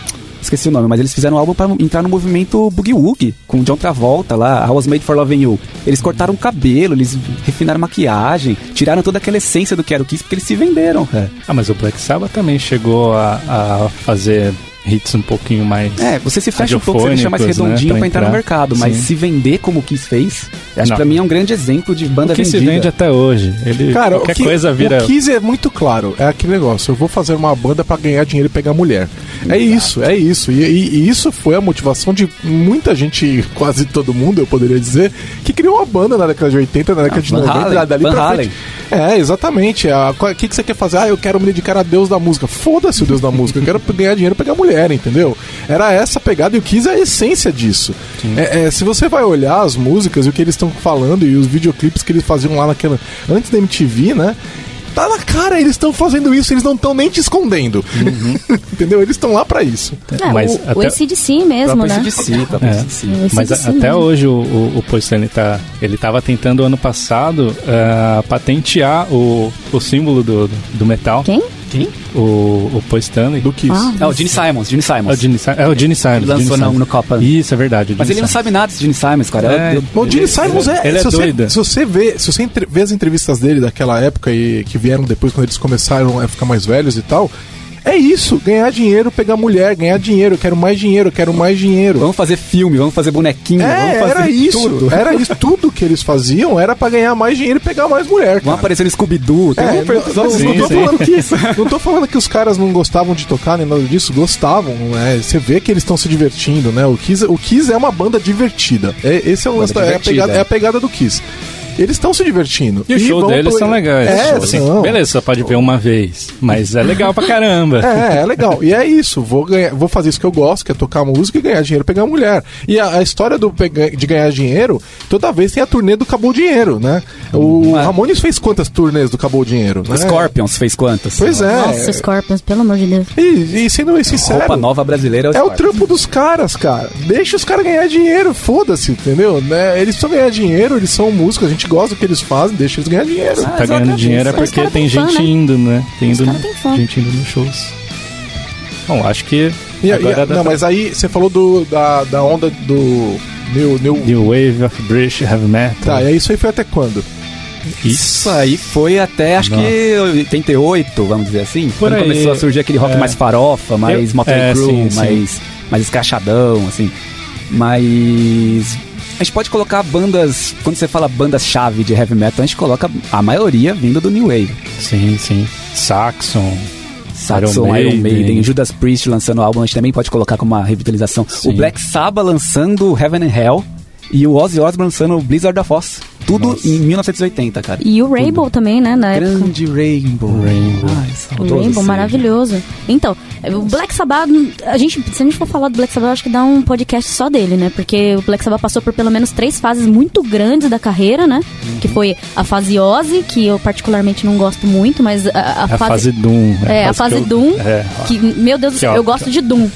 esqueci o nome, mas eles fizeram um álbum pra entrar no movimento Boogie Woogie, com John Travolta lá, I Was Made for Loving You. Eles cortaram o cabelo, eles refinaram maquiagem, tiraram toda aquela essência do que era o Kiss, porque eles se venderam, cara. Ah, mas o Black Sabbath também chegou a, a fazer hits um pouquinho mais. É, você se fecha um pouco, você deixa mais né, redondinho pra pra entrar no entrar. mercado, mas Sim. se vender como o Kiss fez, acho que Não. pra mim é um grande exemplo de banda o que se vendida. vende até hoje. Ele, Cara, qualquer o que, coisa vira. o Kiss é muito claro. É aquele negócio. Eu vou fazer uma banda pra ganhar dinheiro e pegar mulher. É isso, é isso. E, e- e isso foi a motivação de muita gente, quase todo mundo, eu poderia dizer, que criou uma banda na década de 80, na década de Van 90, Halen, dali Van pra Halen. É, exatamente. O que, que você quer fazer? Ah, eu quero me dedicar a Deus da música. Foda-se o Deus da música. Eu quero ganhar dinheiro e pegar mulher, entendeu? Era essa a pegada e o Kiss é a essência disso. É, é, se você vai olhar as músicas e o que eles estão falando e os videoclipes que eles faziam lá naquela. Antes da MTV, né? Tá na cara, eles estão fazendo isso, eles não estão nem te escondendo. entendeu? Eles estão lá pra isso. É, Mas o, o até- ACDC mesmo, né? CDC, próprio É. O Mas AC/DC a- até mesmo. hoje o, o, o Stanley tá, ele tava tentando ano passado ah, patentear o, o símbolo do, do metal. Quem? Quem? O, o Paul Stanley. Do Kiss. Ah, É o Gene Simons, Gene É Simons. o Gene, é o Gene Simons. Ele lançou no- no Copa. Isso, é verdade. Mas Gene ele não Simons. sabe nada de Gene Simons, cara. É, Eu- o Gene Simons é. ele é se, você, doido. se você vê, se você entre- vê as entrevistas dele daquela época e que vieram depois quando eles começaram a ficar mais velhos e tal, é isso, ganhar dinheiro, pegar mulher, ganhar dinheiro, eu quero mais dinheiro, eu quero mais dinheiro. Vamos fazer filme, vamos fazer bonequinho, É, vamos fazer era isso, tudo. era isso, tudo que eles faziam era pra ganhar mais dinheiro e pegar mais mulher, Vamos cara. aparecer Scooby-Doo. É, um não, não, tô sim. falando que, não tô falando que os caras não gostavam de tocar nem nada disso, gostavam, né? Você vê que eles estão se divertindo, né? O Kiss, o Kiss é uma banda divertida. É, esse é o lance, é é a pegada do Kiss. Eles estão se divertindo. E o show deles pro- são legais. É, Assim, são. Beleza, só pode ver uma vez. Mas é legal pra caramba. É, é legal. E é isso. Vou, ganhar, vou fazer isso que eu gosto, que é tocar música e ganhar dinheiro, pegar mulher. E a, a história do, de ganhar dinheiro, toda vez tem a turnê do Acabou o Dinheiro, né? O Ah. Ramones fez quantas turnês do Acabou o Dinheiro? O né? Scorpions fez quantas? Pois é. Nossa, Scorpions, pelo amor de Deus. E, e sendo bem sincero. Roupa nova brasileira é o É o trampo dos caras, cara. Deixa os caras ganhar dinheiro, foda-se, entendeu? Né? Eles precisam ganhar dinheiro, eles são músicos, a gente gosta do que eles fazem, deixa eles ganhar dinheiro. Ah, Tá ganhando dinheiro é porque tem têm fã, gente né? indo, né? Tem indo, fã. gente indo nos shows. Bom, acho que E, e- não, pra- mas aí você falou do, da, da onda do. New, new... New Wave of British Heavy Metal. Tá, e isso aí foi até quando? Isso aí foi até, acho que 88, vamos dizer assim. Por quando aí. começou a surgir aquele rock É. mais farofa, mais Eu- Motley é, Crue, sim, sim. mais, mais escrachadão, assim. Mas... A gente pode colocar bandas... Quando você fala bandas-chave de heavy metal, a gente coloca a maioria vindo do New Wave. Sim, sim. Saxon. Saxon, Iron Iron Maiden. Maiden, Judas Priest lançando álbum, a gente também pode colocar como uma revitalização. Sim. O Black Sabbath lançando Heaven and Hell e o Ozzy Osbourne lançando Blizzard of Oz. Tudo Nossa. em 1980, cara. E o Rainbow também, né, na época. Grande Rainbow. Rainbow. Ai, O saudoso Rainbow, maravilhoso. Então, o Black Sabbath, a gente, se a gente for falar do Black Sabbath, eu acho que dá um podcast só dele, né? Porque o Black Sabbath passou por pelo menos três fases muito grandes da carreira, né? Que foi a fase Ozzy, que eu particularmente não gosto muito, mas a, a A fase Doom. É, a fase que eu- Doom. É. que, meu Deus do Que céu, eu gosto de Doom.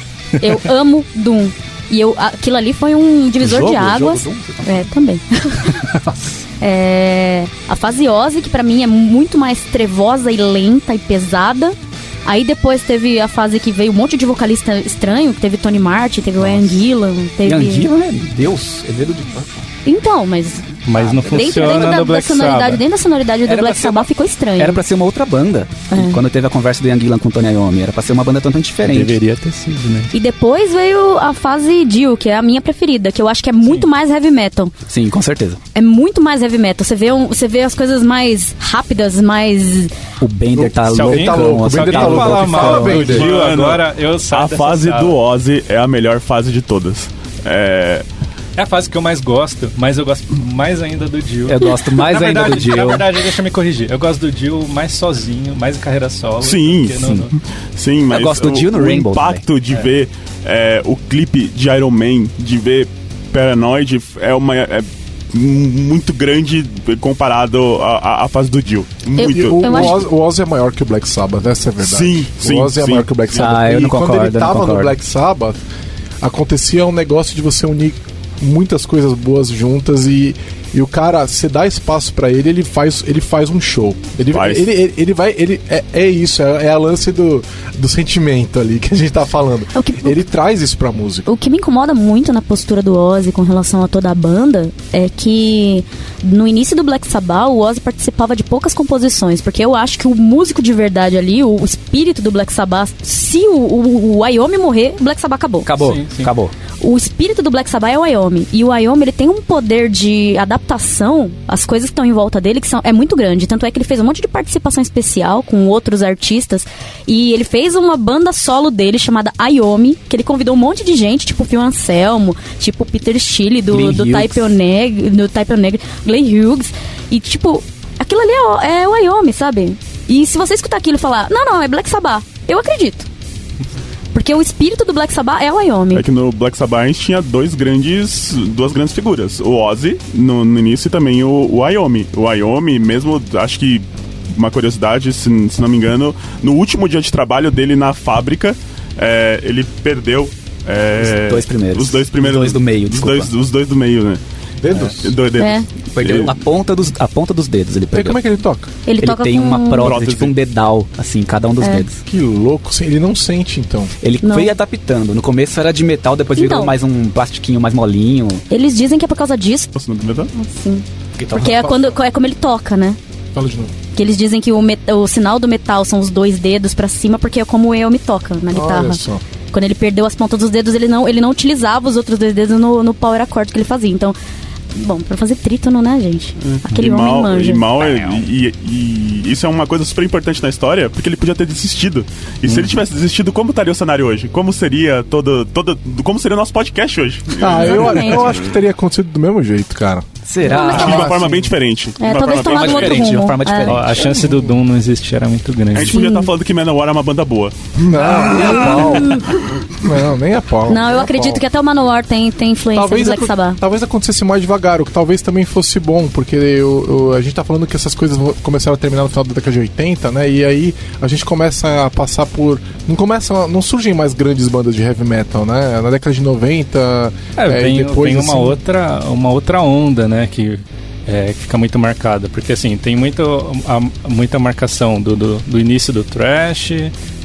Eu amo Doom. E eu, aquilo ali foi um divisor Jogo? de águas. Jogo tá É, também. É, a fase Ozzy, que pra mim é muito mais trevosa e lenta e pesada. Aí depois teve a fase que veio um monte de vocalista estranho, que teve Tony Martin, teve o Ian Gillan, teve... Ian Gillan é Deus, é dedo de. Então, mas Mas não dentro, funciona dentro da, no da Black sonoridade, dentro da sonoridade do Era Black Sabbath ficou estranho. Era pra ser uma outra banda. É. Quando teve a conversa do Ian Gillan com o Tony Iommi, era pra ser uma banda totalmente diferente. Deveria ter sido, né? E depois veio a fase Dio, que é a minha preferida, que eu acho que é muito mais heavy metal. Sim, com certeza. É muito mais heavy metal. Você vê, um, você vê as coisas mais rápidas, mais. O Bender tá Se alguém, tá louco, o Bender tá louco. falar Fala, mal do Bender. Dio agora, eu saio A fase sala. do Ozzy é a melhor fase de todas. É, É a fase que eu mais gosto, mas eu gosto mais ainda do Dio. Eu gosto mais ainda verdade, do Dio. Na verdade, deixa eu me corrigir. Eu gosto do Dio mais sozinho, mais em carreira solo. sim, sim. no- Sim, mas gosto do o, Dio no o Rainbow impacto de ver é, o clipe de Iron Man, de ver Paranoid, é uma... é muito grande comparado à, fase do Dio. Muito. E o, Eu o Ozzy, o Ozzy é maior que o Black Sabbath, essa é a verdade. Sim, sim, O Ozzy é sim. maior que o Black Sabbath. Ah, eu e não quando concordo, ele eu não tava no. Black Sabbath, acontecia um negócio de você unir muitas coisas boas juntas e, e o cara, você dá espaço pra ele, ele faz, ele faz um show. Ele, Faz. ele, ele, ele vai, ele é, é isso, é, é a lance do, do sentimento ali que a gente tá falando. É o que- Ele traz isso pra música. O que me incomoda muito na postura do Ozzy com relação a toda a banda é que no início do Black Sabbath o Ozzy participava de poucas composições, porque eu acho que o músico de verdade ali, o espírito do Black Sabbath, se o, o, o Iommi morrer, o Black Sabbath acabou. Acabou, Sim, sim. acabou. o espírito do Black Sabbath é o Wyoming. E o Wyoming, ele tem um poder de adaptação às coisas que estão em volta dele, que são, é muito grande. Tanto é que ele fez um monte de participação especial com outros artistas. E ele fez uma banda solo dele chamada Wyoming, que ele convidou um monte de gente, tipo Phil Anselmo, tipo Peter Steele do, Glenn do. Type O Neg, do Type O Neg, Glenn Hughes. E tipo, aquilo ali é, o- é o Wyoming, sabe? E se você escutar aquilo e falar, não, não, é Black Sabbath, eu acredito. Porque o espírito do Black Sabbath é o Wyoming. É que no Black Sabbath a gente tinha dois grandes, duas grandes figuras. O Ozzy, no, no início, e também o, o Wyoming. O Wyoming, mesmo, acho que uma curiosidade, se, se não me engano, no último dia de trabalho dele na fábrica, é, ele perdeu... é, Os dois primeiros. Os dois primeiros. Os dois do meio, Os dois, os dois do meio, né? Dedos? É, dois dedos. É. Perdeu a ponta dos, a ponta dos dedos, ele E perdeu. como é que ele toca? Ele, Ele toca tem com... uma prótese, Prótese. tipo um dedal, assim, em cada um dos dedos. Que louco, ele não sente então. Ele Não. foi adaptando. No começo era de metal, depois Então. virou mais um plastiquinho mais molinho. Eles dizem que é por causa disso, Posso não comentar? assim. Porque é, quando, é como ele toca, né? Fala de novo. Que eles dizem que o, o sinal do metal são os dois dedos pra cima, porque é como eu me toca na guitarra. Olha só. Quando ele perdeu as pontas dos dedos, ele não, ele não utilizava os outros dois dedos no, no power accord que ele fazia. Então, bom, pra fazer trítono, né, gente? Aquele e homem mal, manja. E mal é, e, e- isso é uma coisa super importante na história, porque ele podia ter desistido. E se ele tivesse desistido, como estaria o cenário hoje? Como seria todo. todo como seria o nosso podcast hoje? Ah, eu, eu acho que teria acontecido do mesmo jeito, cara. Será? Não, mas Acho de uma forma bem diferente. De É, uma talvez forma bem um outro diferente, de uma rumo. forma É. diferente. Ó, a chance do Doom não existir era muito A grande. gente podia estar falando que Manowar é uma banda boa. Não, nem a pau. Não, nem a pau. Não, eu acredito que até o Manowar tem, tem influência talvez, do Black Sabbath. talvez acontecesse mais devagar, o que talvez também fosse bom, porque eu- eu- a gente tá falando que essas coisas começaram a terminar no final da década de 80, né? E aí a gente começa a passar por. Não começa. Não surgem mais grandes bandas de heavy metal, né? Na década de 90. É, é, vem, depois, vem uma, assim, outra, uma outra onda, né, que, é, fica muito marcada. Porque, assim, tem muito, a- muita marcação do, do, do início do thrash,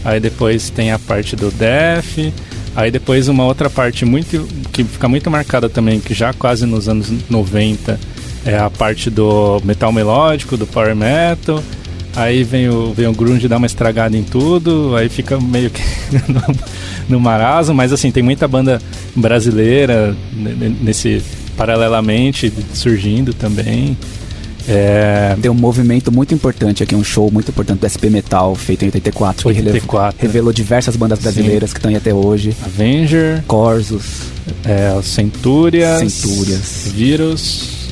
aí depois tem a parte do death, aí depois uma outra parte muito que fica muito marcada também, que já quase nos anos 90, é a parte do metal melódico, do power metal... Aí vem o, vem o grunge dar uma estragada em tudo, aí fica meio que no, no mas assim, tem muita banda brasileira ne- ne- nesse paralelamente surgindo também. É, Tem um movimento muito importante aqui, um show muito importante do SP Metal, feito em 84. que rele- 84. revelou diversas bandas brasileiras que estão aí até hoje. Avenger, Corsos, é, Centúrias, Centúrias. Vírus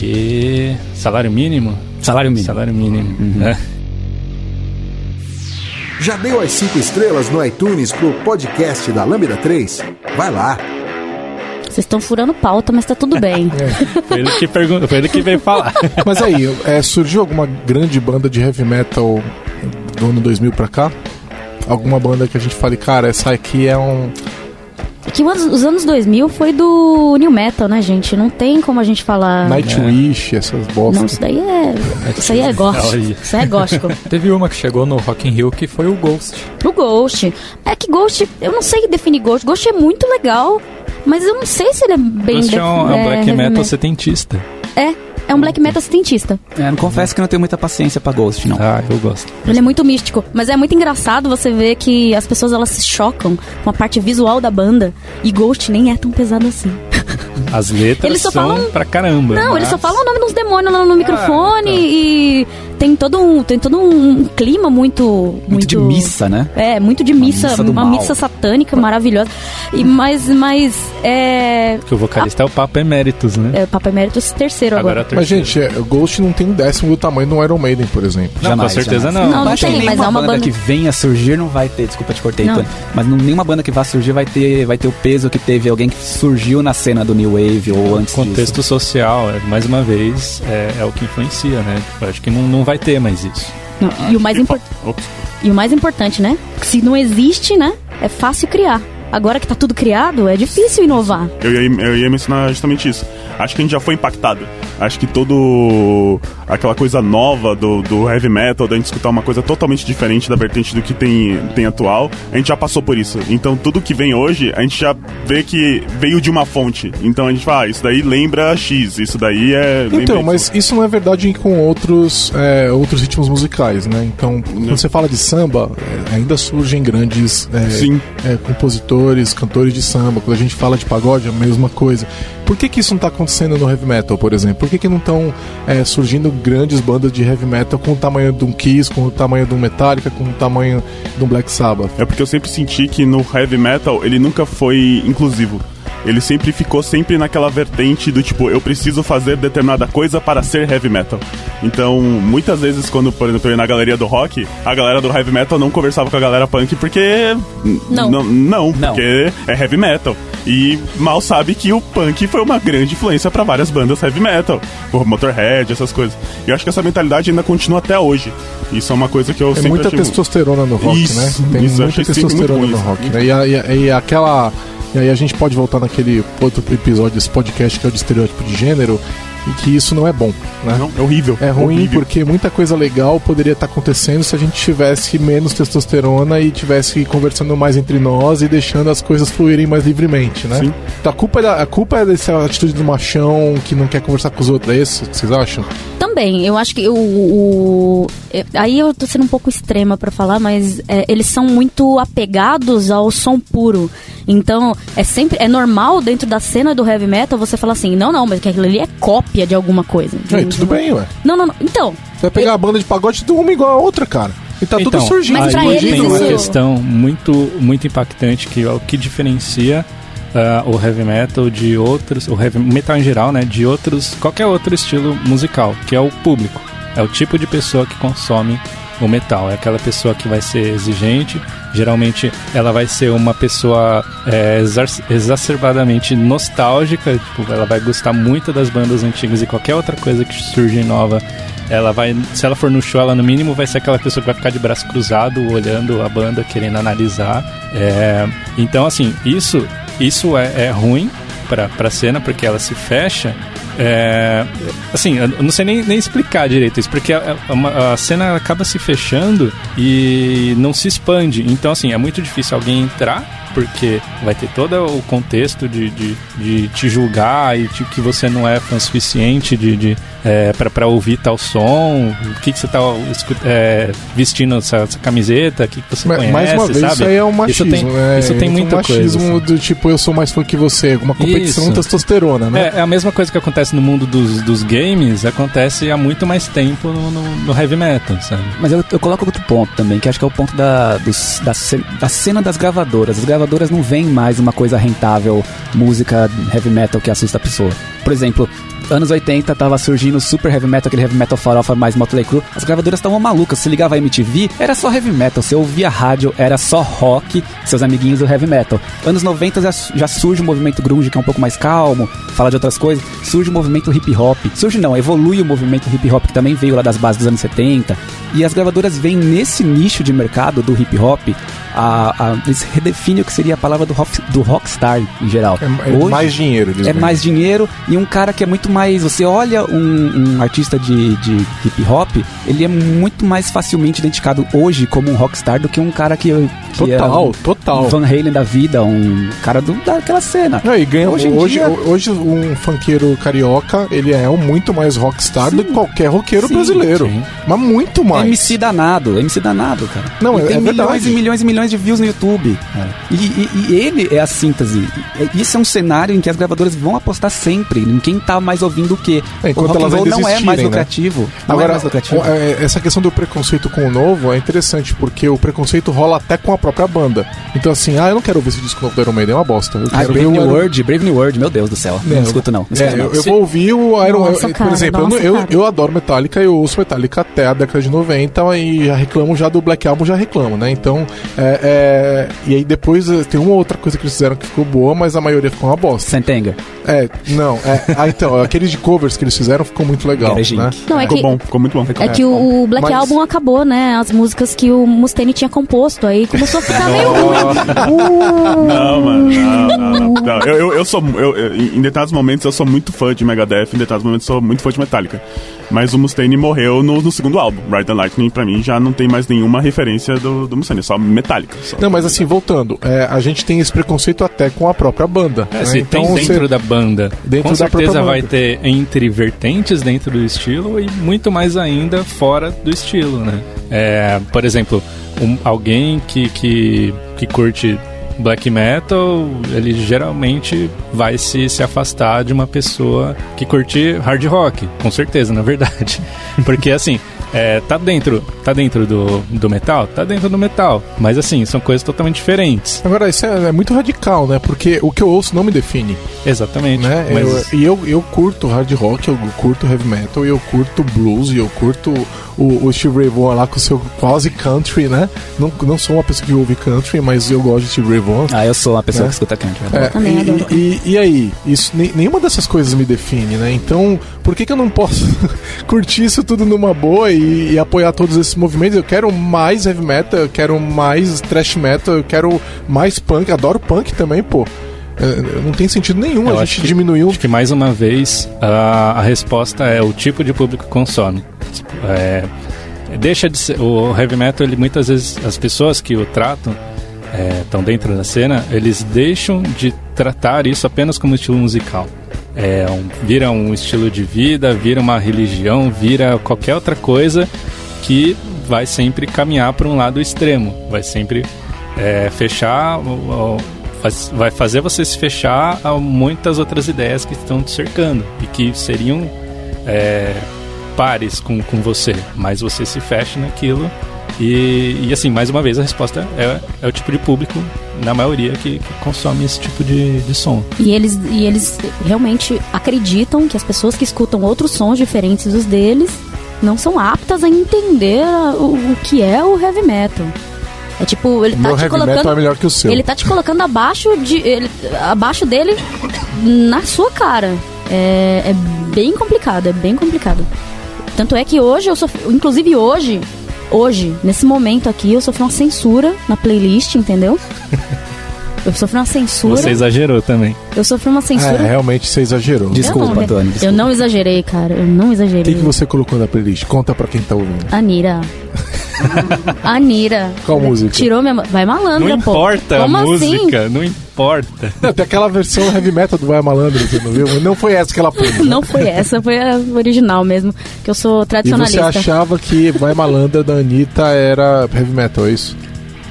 e Salário Mínimo. Salário mínimo. Salário Mínimo. Uhum. né? Já deu as 5 estrelas no iTunes pro podcast da Lambda 3? Vai lá. Vocês estão furando pauta, mas tá tudo bem. Foi ele que perguntou, foi ele que veio falar. Mas aí, é, surgiu alguma grande banda de heavy metal do ano 2000 pra cá? Alguma banda que a gente fale, cara, essa aqui é um. Que os os anos 2000 foi do New Metal, né, gente? Não tem como a gente falar... Nightwish, essas Não, bostas. isso daí é... Isso aí é gótico. Isso aí é gótico. Teve uma que chegou no Rock in Rio que foi o Ghost. O Ghost. É que Ghost, eu não sei definir Ghost. Ghost é muito legal, mas eu não sei se ele é bem... Ghost é um, é um é, black heavy metal setentista. É, é um black metal setentista. É, não confesso que eu não tenho muita paciência pra Ghost, não. Ah, eu gosto. Ele é muito místico, mas é muito engraçado você ver que as pessoas elas se chocam com a parte visual da banda e Ghost nem é tão pesado assim. As letras Eles só são falam- pra caramba. Não, eles só mas- falam o nome dos demônios lá no microfone então. e tem todo um tem todo um clima muito muito, Muito de missa, né? É, muito de missa, missa do uma mal. missa satânica maravilhosa. E mas mas é Que o vocalista é o Papa Emeritus, né? é Papa Emeritus terceiro agora. Agora a Mas, gente, é, o Ghost não tem um décimo do tamanho do Iron Maiden, por exemplo. Não, Jamais, com certeza jamais. não. Não, não tem, mas é uma banda banda- que venha a surgir não vai ter, desculpa te cortei, Não. Tony, mas não- nenhuma banda que vá surgir vai ter, vai ter o peso que teve alguém que surgiu na cena do New Wave ou antes contexto disso. social, é, mais uma vez, é, é o que influencia, né? Eu acho que não, não vai ter mais isso. Não, e o mais Ops. e o mais importante, né? Que se não existe, né? É fácil criar. Agora que tá tudo criado, é difícil inovar. Eu ia, eu ia mencionar justamente isso. Acho que a gente já foi impactado. Acho que todo aquela coisa nova do, do heavy metal, da gente escutar uma coisa totalmente diferente da vertente do que tem, tem atual, a gente já passou por isso. Então tudo que vem hoje, a gente já vê que veio de uma fonte. Então a gente fala, ah, isso daí lembra X, isso daí é. Então, mas isso não é verdade com outros, é, outros ritmos musicais, né? Então, quando você fala de samba, é, ainda surgem grandes é, Sim. Cantores, cantores de samba. Quando a gente fala de pagode, é a mesma coisa. Por que, que isso não está acontecendo no heavy metal, por exemplo? Por que, que não estão é, surgindo grandes bandas de heavy metal com o tamanho de um Kiss, com o tamanho de um Metallica, com o tamanho de um Black Sabbath? É porque eu sempre senti que no heavy metal ele nunca foi inclusivo. Ele sempre ficou sempre naquela vertente do tipo, eu preciso fazer determinada coisa para ser heavy metal. Então, muitas vezes, quando, por exemplo, eu ia na galeria do rock, a galera do heavy metal não conversava com a galera punk porque. Não. Não, não, porque é heavy metal. E mal sabe que o punk foi uma grande influência para várias bandas heavy metal, o Motorhead, essas coisas. E eu acho que essa mentalidade ainda continua até hoje. Isso é uma coisa que eu Tem sempre muita testosterona no rock, Isso, né? Tem isso, muita testosterona no rock, né? E, e e aquela. E aí a gente pode voltar naquele outro episódio desse podcast que é o de estereótipo de gênero, e que isso não é bom, né? Não, é horrível. É ruim horrível. porque muita coisa legal poderia estar acontecendo se a gente tivesse menos testosterona e tivesse conversando mais entre nós e deixando as coisas fluírem mais livremente, né? Sim. Então a culpa, é da- a culpa é dessa atitude do machão que não quer conversar com os outros, é isso que vocês acham? Também, eu acho que o. o- é, aí eu tô sendo um pouco extrema pra falar, mas é, eles são muito apegados ao som puro. Então, é sempre. É normal dentro da cena do heavy metal você falar assim, não, não, mas que aquilo ali é cópia de alguma coisa. De- É, de tudo uma- bem, ué. Não, não, não. Então. Você vai pegar a banda de pagode de uma igual a outra, cara. E tá tudo Então, surgindo. Mas pra aí eles tem uma isso- questão muito, muito impactante que é o que diferencia ah, o heavy metal de outros, o heavy metal em geral, né, de outros, qualquer outro estilo musical, que é o público. É o tipo de pessoa que consome o metal. É aquela pessoa que vai ser exigente. Geralmente ela vai ser uma pessoa é, exacer- exacerbadamente nostálgica. Tipo, ela vai gostar muito das bandas antigas e qualquer outra coisa que surge nova. Ela vai, se ela for no show, ela no mínimo vai ser aquela pessoa que vai ficar de braço cruzado, olhando a banda, querendo analisar. É, então, assim, isso, isso é, é ruim pra, pra cena, porque ela se fecha. É, assim, eu não sei nem, nem explicar direito isso, porque a, a- uma- a cena acaba se fechando e não se expande. Então, assim, é muito difícil alguém entrar porque vai ter todo o contexto de, de, de te julgar e de que você não é fã suficiente de, de, é, para ouvir tal som, o que, que você tá escu- é, vestindo essa, essa camiseta, o que, que você Ma- conhece, mais uma vez, sabe? isso aí é um Isso machismo. tem, né? isso tem um muita coisa. machismo assim. do tipo, eu sou mais fã que você. Uma competição Isso. testosterona, né? É, é a mesma coisa que acontece no mundo dos, dos games, acontece há muito mais tempo no, no- no heavy metal, sabe? Mas eu, eu coloco outro ponto também, que acho que é o ponto da, dos- da, da cena das gravadoras. As gravadoras não veem mais uma coisa rentável, música heavy metal que assusta a pessoa. Por exemplo, anos 80 tava surgindo super heavy metal, aquele heavy metal farofa mais Motley Crue. As gravadoras estavam malucas. Se ligava a MTV, era só heavy metal. Você ouvia rádio, era só rock, seus amiguinhos do heavy metal. Anos 90 já, surge o movimento grunge, que é um pouco mais calmo, fala de outras coisas. Surge o movimento hip hop. Surge não, evolui o movimento hip hop, que também veio lá das bases dos anos 70. E as gravadoras veem nesse nicho de mercado do hip hop, a, a, eles redefinem o que seria a palavra do, rock, do rockstar em geral. É, é Hoje- mais dinheiro. Eles é mais dinheiro e um cara que é muito mais. Você olha um, um artista de, de hip hop, ele é muito mais facilmente identificado hoje como um rockstar do que um cara que. que Total, é um total. Van Halen da vida, um cara do, daquela cena. Não, e ganha, Hoje hoje, em hoje, dia- um funkeiro carioca, ele é um muito mais rockstar do que qualquer roqueiro Sim, brasileiro. sim. Mas muito mais. MC danado, MC danado, cara. Não, Ele é- tem é milhões verdade. e milhões e milhões de views no YouTube. E, e- e ele é a síntese. Isso é um cenário em que as gravadoras vão apostar sempre em quem tá mais ouvindo o quê. É, enquanto o rock and elas roll ainda não é mais né? lucrativo. Não Agora, é mais lucrativo. é, essa questão do preconceito com o novo é interessante, porque o preconceito rola até com a própria banda. Então, assim, ah, eu não quero ouvir esse disco novo do Iron Maiden, é uma bosta. Eu Ah, quero Brave New Iron- World, Brave New World, meu Deus do céu. Não, É, escuto não. É, escuto não. eu, eu vou ouvir o Iron Nossa, eu- cara, Por exemplo, eu nossa, eu, cara. eu adoro Metallica, eu ouço Metallica até a década de 90 e já reclamo já do Black Album, já reclamo, né? Então, é, é, e aí depois eh, tem uma outra coisa que eles fizeram que ficou boa, mas a maioria ficou uma bosta. Sentenga. É, não, é, ah, então, aqueles de covers que eles fizeram ficou muito legal, né? Não, é Ficou que, bom, ficou muito bom. é que o, o Black Mas- Album acabou, né? As músicas que o Mustaine tinha composto. Aí começou a ficar meio ruim. Não, mano, não, não, não. Não, Eu, eu, eu sou. Eu, eu- em determinados momentos eu sou muito fã de Megadeth, em determinados momentos eu sou muito fã de Metallica. Mas o Mustaine morreu no, no segundo álbum. Ride the Lightning, pra mim, já não tem mais nenhuma referência do, do Mustaine, é só Metallica. Só. Não, mas assim, voltando, é, a gente tem esse preconceito até com a própria banda. É, né? se tem Então, dentro você- da banda, Dentro com da certeza vai ter entre vertentes dentro do estilo e muito mais ainda fora do estilo, né? É, por exemplo, um- alguém que, que, que curte black metal, ele geralmente vai se, se afastar de uma pessoa que curte hard rock, com certeza, na verdade. Porque assim, é, tá dentro, tá dentro do, do metal? Tá dentro do metal. Mas assim, são coisas totalmente diferentes. Agora, isso é, é muito radical, né? Porque o que eu ouço não me define. Exatamente. Né? Mas Eu- e eu, eu curto hard rock, eu curto heavy metal, eu curto blues, e eu curto o, o Steve Ray Vaughan lá com o seu quase country, né? Não, não sou uma pessoa que ouve country, mas eu gosto de Steve Ray Vaughan. Ah, eu sou uma pessoa Né? que escuta country. É, também adoro. e, e, e aí? Isso, nenhuma dessas coisas me define, né? Então, por que, que eu não posso curtir isso tudo numa boa e, e apoiar todos esses movimentos? Eu quero mais heavy metal, eu quero mais thrash metal, eu quero mais punk, adoro punk também, pô. É, Não tem sentido nenhum Eu a gente que- diminuir o Acho que mais uma vez a, a resposta é o tipo de público que consome. É, deixa de ser, o heavy metal, ele muitas vezes as pessoas que o tratam estão dentro da cena, eles deixam de tratar isso apenas como estilo musical. É um, vira um estilo de vida, vira uma religião, vira qualquer outra coisa que vai sempre caminhar para um lado extremo, vai sempre é, fechar, vai fazer você se fechar a muitas outras ideias que estão te cercando e que seriam é, pares com, com você, mas você se fecha naquilo e, e assim, mais uma vez a resposta é, é o tipo de público, na maioria, que, que consome esse tipo de, de som. E eles, e eles realmente acreditam que as pessoas que escutam outros sons diferentes dos deles não são aptas a entender o, o que é o heavy metal. É tipo, ele O tá meu te colocando. é melhor que o seu. Ele tá te colocando abaixo de. Ele, abaixo dele na sua cara. É, é bem complicado, é bem complicado. Tanto é que hoje eu sofri. Inclusive hoje, hoje, nesse momento aqui, eu sofri uma censura na playlist, entendeu? Eu sofri uma censura. Você exagerou também. Eu sofri uma É, censura. realmente você exagerou. Eu Desculpa, não, Tony, Eu desculpa. não exagerei, cara. Eu não O exagerei. que, que você colocou na playlist? Conta pra quem tá ouvindo. Anira. Anira. Qual música? Tirou minha. Vai malandra, Não pô. importa Como a assim? música, não importa. Não, tem aquela versão heavy metal do Vai Malandro, você não viu? Não foi essa que ela pôs. né? Não foi essa, foi a original mesmo. Que eu sou E você tradicionalista. achava que Vai Malandra da Anitta era heavy metal, é isso?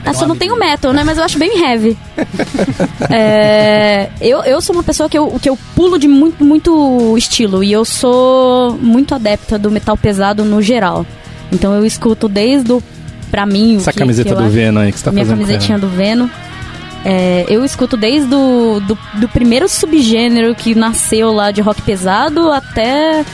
Ah, só não tenho metal, né? Mas eu acho bem heavy. É, eu, eu sou uma pessoa que eu, que eu pulo de muito, muito estilo. E eu sou muito adepta do metal pesado no geral. Então eu escuto desde o. Pra mim. o Essa que- camiseta que eu do acho- Venom aí que você tá minha fazendo. com camisetinha do Venom. É, eu escuto desde o do, do primeiro subgênero que nasceu lá de rock pesado até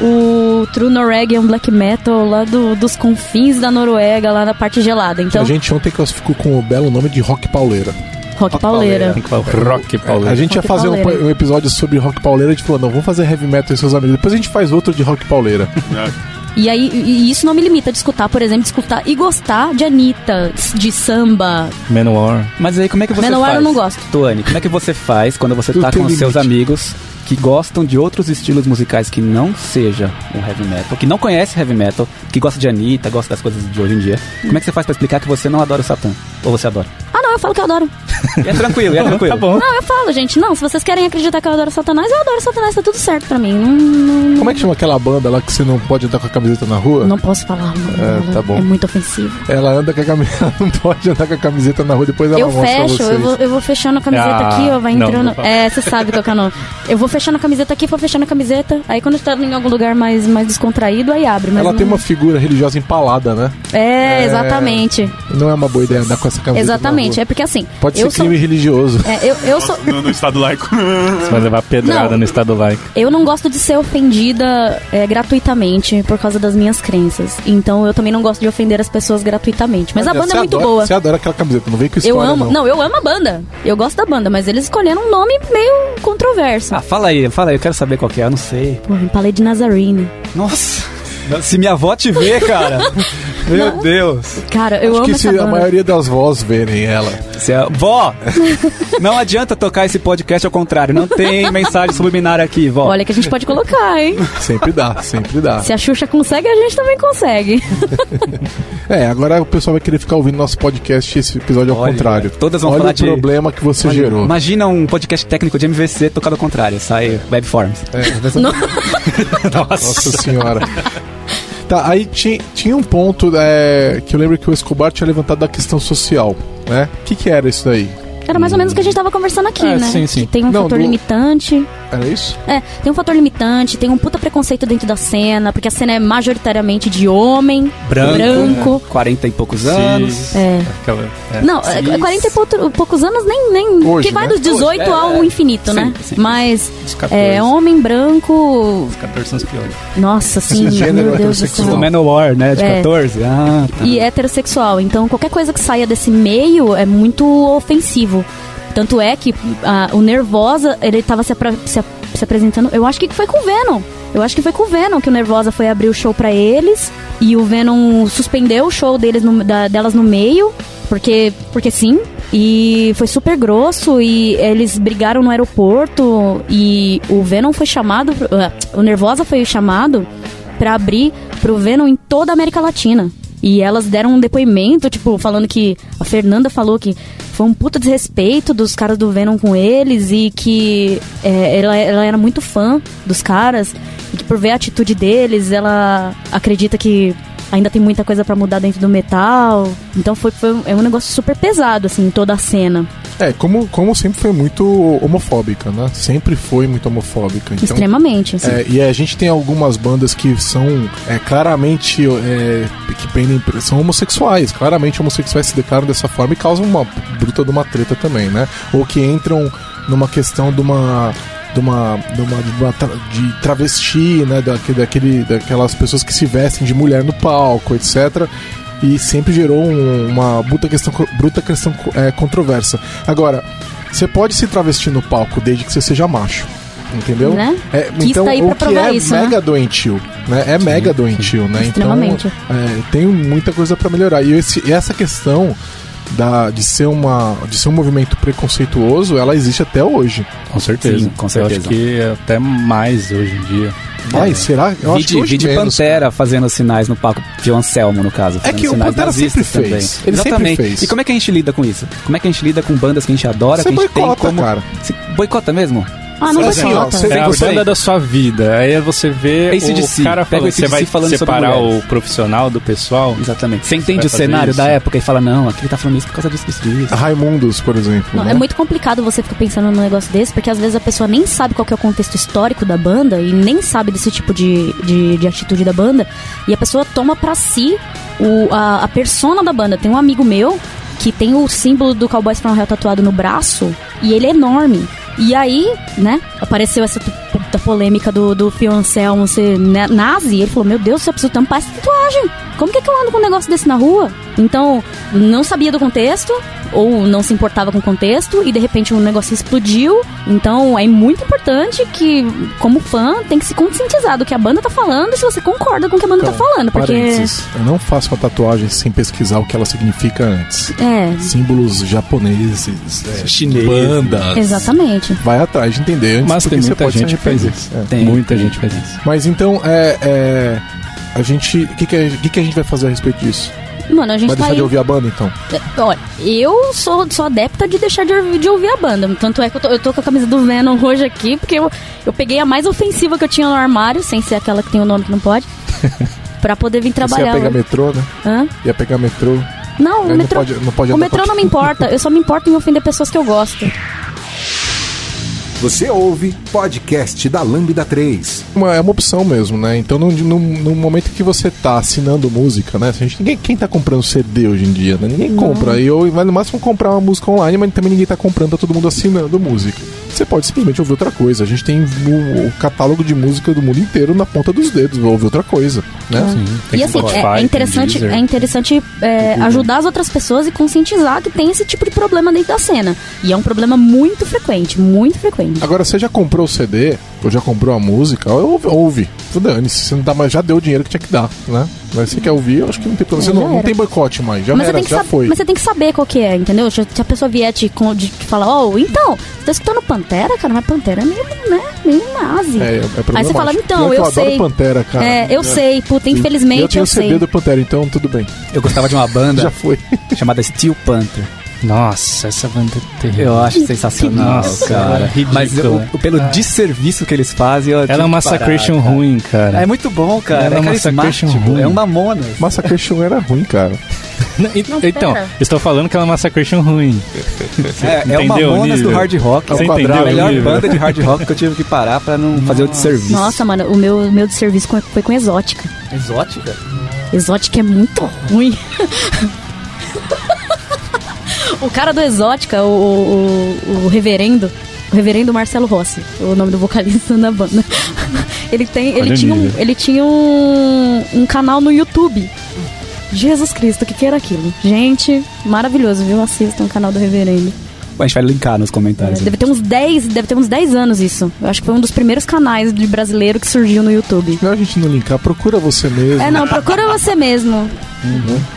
o True Norwegian Black Metal lá do- dos confins da Noruega, lá na parte gelada. Então, A gente ontem classificou com o belo nome de rock pauleira. rock pauleira. Tem que falar Rock Paulo. A gente ia Rock fazer um, pauleira. um episódio sobre rock pauleira, a gente falou, não, vamos fazer heavy metal e seus amigos. Depois a gente faz outro de rock pauleira. E aí, e isso não me limita de escutar, por exemplo, de escutar e gostar de Anitta, de samba. Manowar. Mas aí como é que você Manowar faz? eu não gosto. Tuane, como é que você faz quando você tá com seus limite. amigos que gostam de outros estilos musicais que não seja o heavy metal, que não conhece heavy metal, que gosta de Anitta, gosta das coisas de hoje em dia? Como é que você faz pra explicar que você não adora o Satã? Ou você adora? Eu falo que eu adoro. E é tranquilo, e é tranquilo. Tá bom. Não, eu falo, gente, não, se vocês querem acreditar que eu adoro Satanás, eu adoro Satanás, tá tudo certo pra mim. Não, não, Como é que chama aquela banda lá que você não pode andar com a camiseta na rua? não posso falar, mano. É, tá bom. É muito ofensivo. Ela anda com a camiseta, não pode andar com a camiseta na rua, depois ela Eu mostra pra fecho, vocês. eu vou, eu vou fechando a camiseta Ah, aqui, ó, vai não, entrando. não fala. é, você sabe qual que é o nome. Eu vou fechando a camiseta aqui, vou fechando a camiseta. Aí quando tá em algum lugar mais, mais descontraído, aí abre. Mas Ela não- tem uma figura religiosa empalada, né? É, É. exatamente. Não é uma boa ideia andar com essa camiseta Exatamente. É porque assim. Pode eu ser crime sou, religioso. é, eu, eu sou. No, no estado laico. Você vai levar pedrada Não. no estado laico. Eu não gosto de ser ofendida é, gratuitamente por causa das minhas crenças. Então eu também não gosto de ofender as pessoas gratuitamente. Mas a banda é muito adora- boa. Você adora aquela camiseta, não vem com Eu história, amo. não. Não, eu amo a banda. Eu gosto da banda, mas eles escolheram um nome meio controverso. Ah, fala aí, fala aí, eu quero saber qual que é, eu não sei. Pô, empalei de Nazarene. Nossa, se minha avó te vê, cara. Meu Deus. Cara, eu Acho amo que essa se a maioria das vozes verem ela. Se a... Vó, não adianta tocar esse podcast ao contrário, não tem mensagem subliminar aqui, vó. Olha que a gente pode colocar, hein? Sempre dá, sempre dá. Se a Xuxa consegue, a gente também consegue. É, agora o pessoal vai querer ficar ouvindo nosso podcast esse episódio ao Olha, contrário. todas vão Olha falar o de- problema que você Olha, gerou. Imagina um podcast técnico de MVC tocado ao contrário, sai webforms. É, Não. Nossa senhora. Tá, aí tinha, tinha um ponto é, que eu lembro que o Escobar tinha levantado da questão social, né? O que, que era isso daí? Era mais ou menos o que a gente tava conversando aqui, É, né? sim, sim. Que tem um Não, fator do- limitante. Era isso? É, tem um fator limitante, tem um puta preconceito dentro da cena, porque a cena é majoritariamente de homem, Branco, branco. 40 e poucos anos. É. Aquela, é. Não, é, Cis. 40 e pouco- poucos anos nem. nem Hoje, que vai né? dos 18 Hoje, é, ao é. infinito, Sim, né? sim. Mas Os 14. é homem branco. Os 14 são os piores. Nossa, sim, Gênero meu Deus do céu. O Manowar, né? De É. 14. Ah, tá. E heterossexual. Então qualquer coisa que saia desse meio é muito ofensivo. Tanto é que ah, o Nervosa, ele tava se, apra- se, se apresentando. Eu acho que foi com o Venom. Eu acho que foi com o Venom que o Nervosa foi abrir o show pra eles. E o Venom suspendeu o show deles no- da- delas no meio. Porque, porque sim. E foi super grosso. E eles brigaram no aeroporto. E o Venom foi chamado. ah, o Nervosa foi chamado pra abrir pro Venom em toda a América Latina. E elas deram um depoimento, tipo, falando que a Fernanda falou que foi um puta desrespeito dos caras do Venom com eles e que é, ela, ela era muito fã dos caras e que por ver a atitude deles, ela acredita que ainda tem muita coisa pra mudar dentro do metal. Então foi, foi é um negócio super pesado, assim, toda a cena. É, como, como sempre foi muito homofóbica, né? Sempre foi muito homofóbica. Então, Extremamente. É, e a gente tem algumas bandas que são é, claramente é, que prendem, são homossexuais, claramente homossexuais se declaram dessa forma e causam uma bruta de uma treta também, né? Ou que entram numa questão de uma de uma, de uma, de uma tra- de travesti, né? Daquele, daquele, daquelas pessoas que se vestem de mulher no palco, etc. E sempre gerou um- uma bruta questão, bruta questão é, controversa. Agora, você pode se travestir no palco desde que você seja macho. Entendeu? Né? É, então, tá aí o que é isso, né? mega doentio, né? É mega doentio, né? Extremamente. Então, é, tem muita coisa pra melhorar. E, esse- e essa questão da, de, ser uma, de ser um movimento preconceituoso, ela existe até hoje. Com certeza. Sim, com Eu certeza. acho que até mais hoje em dia. Mas será? Eu hoje vide menos, Pantera fazendo sinais no palco de Anselmo, no caso. fazendo que o Pantera sempre fez. Ele sempre Exatamente. fez. E como é que a gente lida com isso? Como é que a gente lida com bandas que a gente adora, Você que a gente boicota, tem como... cara. Se- Boicota mesmo? Ah, não assim, ó, você- É a você- banda da sua vida. Aí você vê AC/DC. o cara Pega falando, você vai falando sobre separar o profissional do pessoal. Exatamente. Você entende vai o cenário isso? da época e fala, não, aqui ele tá falando isso por causa disso, disso, disso. Raimundos, por exemplo. Não, né? é muito complicado você ficar pensando num negócio desse, porque às vezes a pessoa nem sabe qual que é o contexto histórico da banda e nem sabe desse tipo de, de, de atitude da banda, e a pessoa toma pra si o, a, a persona da banda. Tem um amigo meu que tem o símbolo do Cowboys from Hell tatuado no braço e ele é enorme. E aí, né, apareceu essa puta polêmica do, do Fio Anselmo ser né, nazi. E ele falou: Meu Deus, eu preciso tampar essa tatuagem. Como que, é que eu ando com um negócio desse na rua? Então, não sabia do contexto, ou não se importava com o contexto, e de repente o negócio explodiu. Então, é muito importante que, como fã, tem que se conscientizar do que a banda tá falando e se você concorda com o que a banda tá falando. Porque. Eu não faço uma tatuagem sem pesquisar o que ela significa antes. É, Símbolos japoneses, é, Chineses. bandas. Exatamente. Vai atrás de entender antes, Mas tem você muita gente que faz isso. É. Tem. Muita gente faz isso. Mas então, é, é, a gente. O que, que, a- que, que a gente vai fazer a respeito disso? Mano, a gente Vai tá deixar aí. de ouvir a banda, então? É, Olha, eu sou, sou adepta de deixar de, ouvir- de ouvir a banda. Tanto é que eu tô, eu tô com a camisa do Venom hoje aqui, porque eu, eu peguei a mais ofensiva que eu tinha no armário, sem ser aquela que tem o nome que não pode. pra poder vir Você ia trabalhar. pegar hoje. metrô, né? Hã? Ia pegar metrô. Não, o não metrô. pode- não pode o metrô não me importa, eu só me importo em ofender pessoas que eu gosto. Você ouve podcast da Lambda 3. Uma, é uma opção mesmo, né? Então, no, no, no momento que você tá assinando música, né? A gente, ninguém, quem tá comprando CD hoje em dia, né? Ninguém compra. E eu vai no máximo comprar uma música online, mas também ninguém tá comprando, tá todo mundo assinando música. Você pode simplesmente ouvir outra coisa. A gente tem o, o catálogo de música do mundo inteiro na ponta dos dedos, vou ouvir outra coisa, né? Tem e assim, Spotify, é, é tem interessante, Deezer. é interessante é, ajudar as outras pessoas e conscientizar que tem esse tipo de problema dentro da cena. E é um problema muito frequente, muito frequente. Agora, você já comprou o CD, ou já comprou a música, ouve. ouve. Dane-se, você não dá mais, já deu o dinheiro que tinha que dar, né? Mas você quer ouvir, eu acho que não tem problema. É, Você já não, não tem boicote mais, já mas, era, já foi. mas você tem que saber qual que é, entendeu? Se a pessoa vier te, te falar, oh, então, você tá escutando Pantera, cara, mas Pantera é meio, né, meio nazi. É, é Aí você fala, então, eu, eu sei. adoro Pantera, cara. É, eu sei, puta, infelizmente Eu tenho eu o CD sei. do Pantera, então tudo bem. Eu gostava de uma banda Já foi. chamada Steel Panther. Nossa, essa banda é terrível. Eu acho sensacional, Nossa, cara. é ridículo. Mas eu- pelo desserviço que eles fazem, eu Ela é uma parar, Massacration ruim, cara. É muito bom, cara. Ela é é uma. Massacration ruim. É um Mamonas. Massacration era ruim, cara. Não, Não, então, estou falando que ela é uma Massacration ruim. É, é o Mamonas do hard rock. Você É entendeu a melhor nível? banda de hard rock que eu tive que parar pra não fazer o desserviço. Nossa, mano, o meu, meu de serviço com- foi com Exótica. Exótica? Exótica é muito ruim. o cara do Exótica, o, o, o reverendo, o reverendo Marcelo Rossi, o nome do vocalista da banda. Ele tem, ele tinha, um, ele tinha um, um canal no YouTube. Jesus Cristo, o que, que era aquilo? Gente, maravilhoso, viu? Assistam o canal do reverendo. A gente vai linkar nos comentários. Deve ter uns 10, deve ter uns 10 anos isso. Eu acho que foi um dos primeiros canais de brasileiro que surgiu no YouTube. Melhor a gente não linkar, procura você mesmo. É, não, procura você mesmo.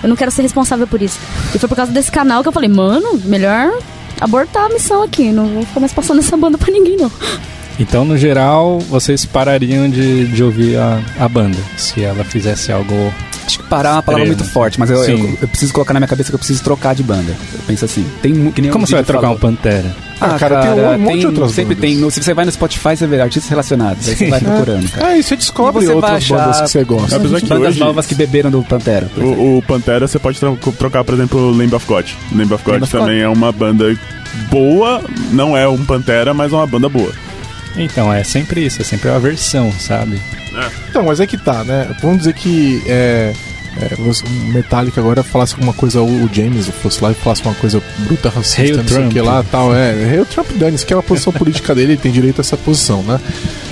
Eu não quero ser responsável por isso. E foi por causa desse canal que eu falei, mano, melhor abortar a missão aqui. Não vou ficar mais passando essa banda pra ninguém, não. Então, no geral, vocês parariam de, de ouvir a, a banda se ela fizesse algo. Acho que parar é uma palavra muito forte, mas eu, eu, eu preciso colocar na minha cabeça que eu preciso trocar de banda. Eu penso assim, tem que nem o Como você vai trocar falou. um Pantera? Ah, cara, tem um monte de outras Sempre bandas. tem. no- se você vai no Spotify, você vê artistas relacionados. Aí você vai procurando, cara. É, e você descobre E você vai outras achar- bandas que você gosta. Que Bandas hoje, novas que beberam do Pantera. o, o Pantera você pode tro- trocar, por exemplo, o Lamb of God. Lamb of God Lamb of também é uma banda boa, não é um Pantera, mas é uma banda boa. Então, é sempre isso, é sempre a versão, sabe? Então, mas é que tá, né? Vamos dizer que é, é, o Metallica agora falasse alguma coisa, o o James fosse lá e falasse uma coisa bruta, racista, Hail não sei o Trump. que lá tal. É, Hail Trump dane que é uma posição política dele, ele tem direito a essa posição, né?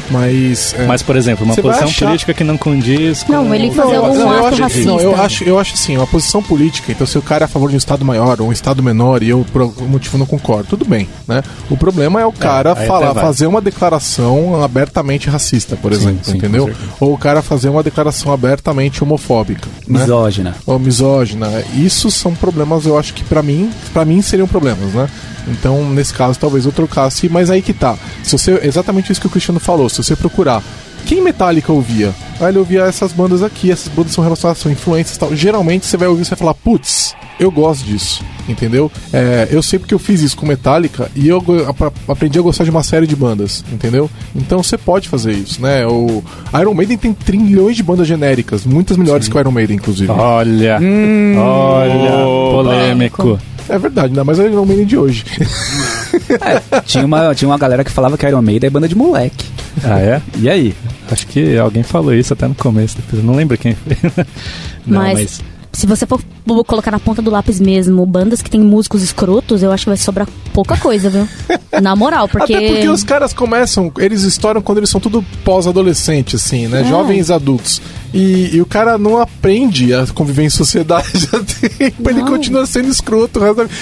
Mas. é, Mas, por exemplo, uma posição achar- política que não condiz com. Não, ele fazer eu, algum não, eu acho, racista. não, eu acho, eu acho assim, uma posição política, então se o cara é a favor de um estado maior ou um estado menor e eu por algum motivo não concordo, tudo bem, né? O problema é o cara aí falar, fazer uma declaração abertamente racista, por Sim, exemplo, sim, com entendeu? Ou o cara fazer uma declaração abertamente homofóbica, né? Misógina. ou misógina. Isso são problemas, eu acho que pra mim, para mim seriam problemas, né? Então, nesse caso, talvez eu trocasse, mas aí que tá. Se você exatamente isso que o Cristiano falou, se você procurar quem Metallica ouvia? Ah, ele ouvia essas bandas aqui, essas bandas são relacionadas, são influências e tal. Geralmente você vai ouvir e você vai falar, putz, eu gosto disso, entendeu? É, eu sei porque eu fiz isso com Metallica e eu aprendi a gostar de uma série de bandas, entendeu? Então você pode fazer isso, né? O Iron Maiden tem trilhões de bandas genéricas, muitas melhores que o Iron Maiden, inclusive. Olha, olha, polêmico. É verdade, ainda mais o Iron Maiden de hoje. Tinha uma, tinha uma galera que falava que Iron Maiden é banda de moleque. Ah, é? E aí? Acho que alguém falou isso até no começo, depois eu não lembro quem foi. Não, mas, se você for colocar na ponta do lápis mesmo bandas que tem músicos escrotos, eu acho que vai sobrar pouca coisa, viu? Na moral, porque. Até porque os caras começam, eles estouram quando eles são tudo pós-adolescente, assim, né? É. Jovens adultos. E, e o cara não aprende a conviver em sociedade tempo, ele continua sendo escroto.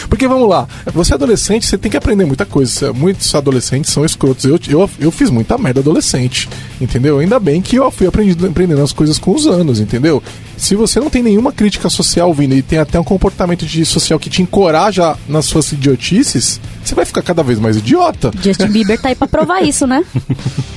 Porque vamos lá, você é adolescente, você tem que aprender muita coisa. Muitos adolescentes são escrotos. Eu, eu, eu fiz muita merda adolescente, entendeu? Ainda bem que eu fui aprendendo, aprendendo as coisas com os anos, entendeu? Se você não tem nenhuma crítica social vindo e tem até um comportamento de social que te encoraja nas suas idiotices, você vai ficar cada vez mais idiota. Justin Bieber tá aí pra provar isso, né?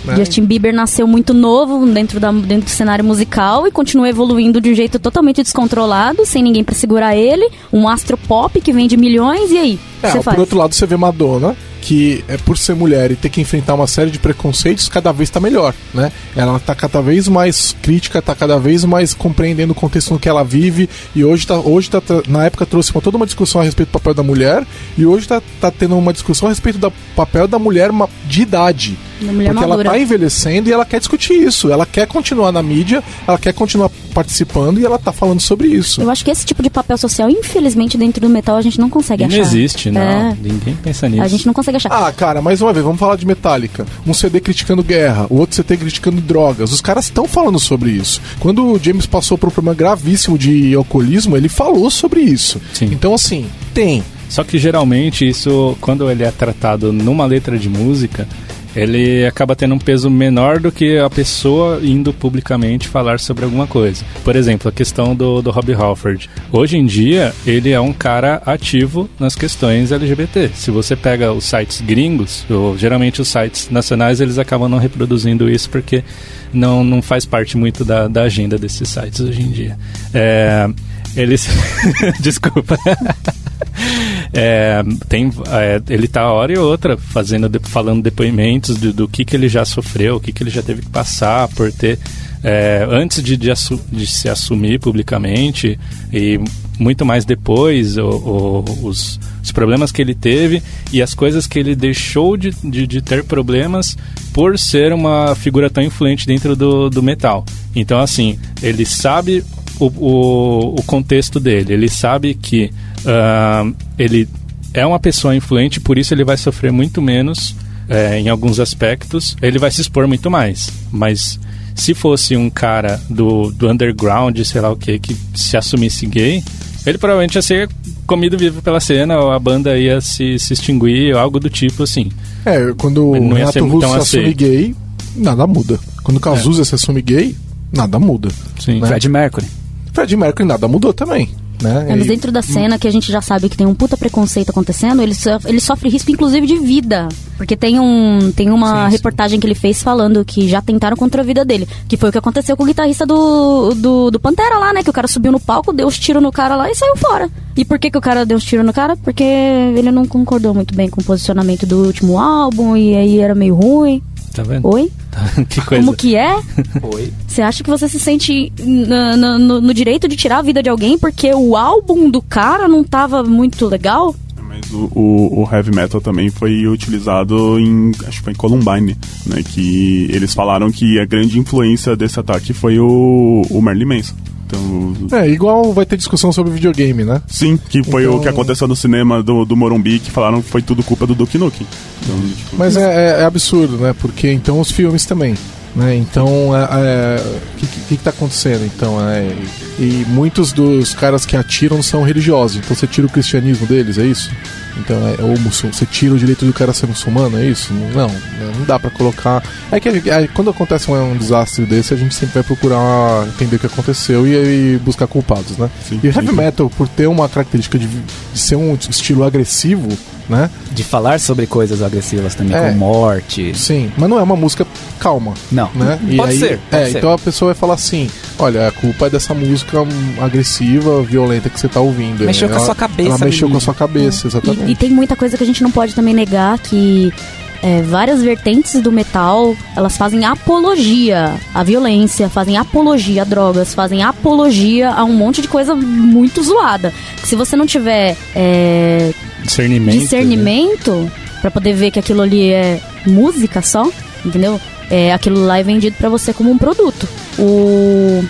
Né? Justin Bieber nasceu muito novo dentro, da, dentro do cenário musical e continua evoluindo de um jeito totalmente descontrolado, sem ninguém pra segurar ele. Um astro pop que vende milhões, e aí? É, por outro lado, você vê Madonna, que é por ser mulher e ter que enfrentar uma série de preconceitos, cada vez tá melhor, né? Ela tá cada vez mais crítica, tá cada vez mais compreendendo o contexto no que ela vive, e hoje tá, hoje tá, na época trouxe uma, toda uma discussão a respeito do papel da mulher, e hoje tá, tá tendo uma discussão a respeito do papel da mulher de idade. Porque madura. ela tá envelhecendo e ela quer discutir isso, ela quer continuar na mídia, ela quer continuar participando e ela tá falando sobre isso. Eu acho que esse tipo de papel social, infelizmente, dentro do metal a gente não consegue não achar. existe, não. É, Ninguém pensa nisso. a gente não consegue achar. Ah, cara, mais uma vez, vamos falar de Metallica. Um CD criticando guerra, o outro CD criticando drogas. Os caras estão falando sobre isso. Quando o James passou por um problema gravíssimo de alcoolismo, ele falou sobre isso. Sim. Então, assim, tem. Só que geralmente isso, quando ele é tratado numa letra de música, ele acaba tendo um peso menor do que a pessoa indo publicamente falar sobre alguma coisa. Por exemplo, a questão do, do Robbie Halford. Hoje em dia, ele é um cara ativo nas questões LGBT. Se você pega os sites gringos, ou geralmente os sites nacionais, eles acabam não reproduzindo isso porque não, não faz parte muito da, da agenda desses sites hoje em dia. É, eles. Desculpa. É, tem, é, ele tá hora e outra fazendo, falando depoimentos do, do que, que ele já sofreu, o que, que ele já teve que passar por ter é, antes de, de, de, se assumir publicamente e muito mais depois, o, o, os, os, problemas que ele teve e as coisas que ele deixou de, de, ter problemas por ser uma figura tão influente dentro do, do metal. Então, assim, ele sabe o, o, o contexto dele, ele sabe que uh, ele é uma pessoa influente, por isso ele vai sofrer muito menos é, em alguns aspectos, ele vai se expor muito mais. Mas se fosse um cara do, do underground, sei lá o que, que se assumisse gay, ele provavelmente ia ser comido vivo pela cena, ou a banda ia se, se extinguir, ou algo do tipo assim. É, quando o Renato Russo se assume gay, nada muda. Quando o Cazuza é. se assume gay, nada muda. Sim. Né? Fred Mercury. Fred Mercury nada mudou também. Né? É, mas dentro da cena que a gente já sabe que tem um puta preconceito acontecendo, ele, sofre, ele sofre risco inclusive de vida. Porque tem, um, tem uma sim, reportagem sim. que ele fez falando que já tentaram contra a vida dele. Que foi o que aconteceu com o guitarrista do, do, do Pantera lá, né? Que o cara subiu no palco, deu os tiros no cara lá e saiu fora. E por que, que o cara deu os tiros no cara? Porque ele não concordou muito bem com o posicionamento do último álbum e aí era meio ruim. Tá vendo? Oi? que coisa. Como que é? Oi. Você acha que você se sente no, no, no, direito de tirar a vida de alguém porque o álbum do cara não tava muito legal? Mas o, o, o, heavy metal também foi utilizado em. Acho que foi em Columbine, né? Que eles falaram que a grande influência desse ataque foi o, o Merlin Manson. Então... É, igual vai ter discussão sobre videogame, né? Sim, que foi então... o que aconteceu no cinema do, do Morumbi, que falaram que foi tudo culpa do Duke Nukem. Então, tipo... Mas é, é, é, absurdo, né? Porque então os filmes também. Né? Então, o é, é, que, que, que tá acontecendo? Então, é, e muitos dos caras que atiram são religiosos. Então, você tira o cristianismo deles, é isso? Então, é, ou você tira o direito do cara ser muçulmano, é isso? Não, não dá para colocar. É que é, quando acontece um, um, desastre desse, a gente sempre vai procurar entender o que aconteceu e, e buscar culpados, né? Sim, e o heavy metal, por ter uma característica de, de ser um estilo agressivo, né? De falar sobre coisas agressivas também, é, como morte. Sim, mas não é uma música calma. Não. Né? E pode aí, ser. Pode é, ser. então a pessoa vai falar assim: olha, a culpa é dessa música agressiva, violenta que você tá ouvindo. Mexeu com a sua cabeça. Ela mexeu com a sua cabeça, exatamente. E, e tem muita coisa que a gente não pode também negar que é, várias vertentes do metal, elas fazem apologia à violência, fazem apologia a drogas, fazem apologia a um monte de coisa muito zoada. Se você não tiver é, discernimento, discernimento né? para poder ver que aquilo ali é música só, entendeu? É, aquilo lá é vendido para você como um produto. O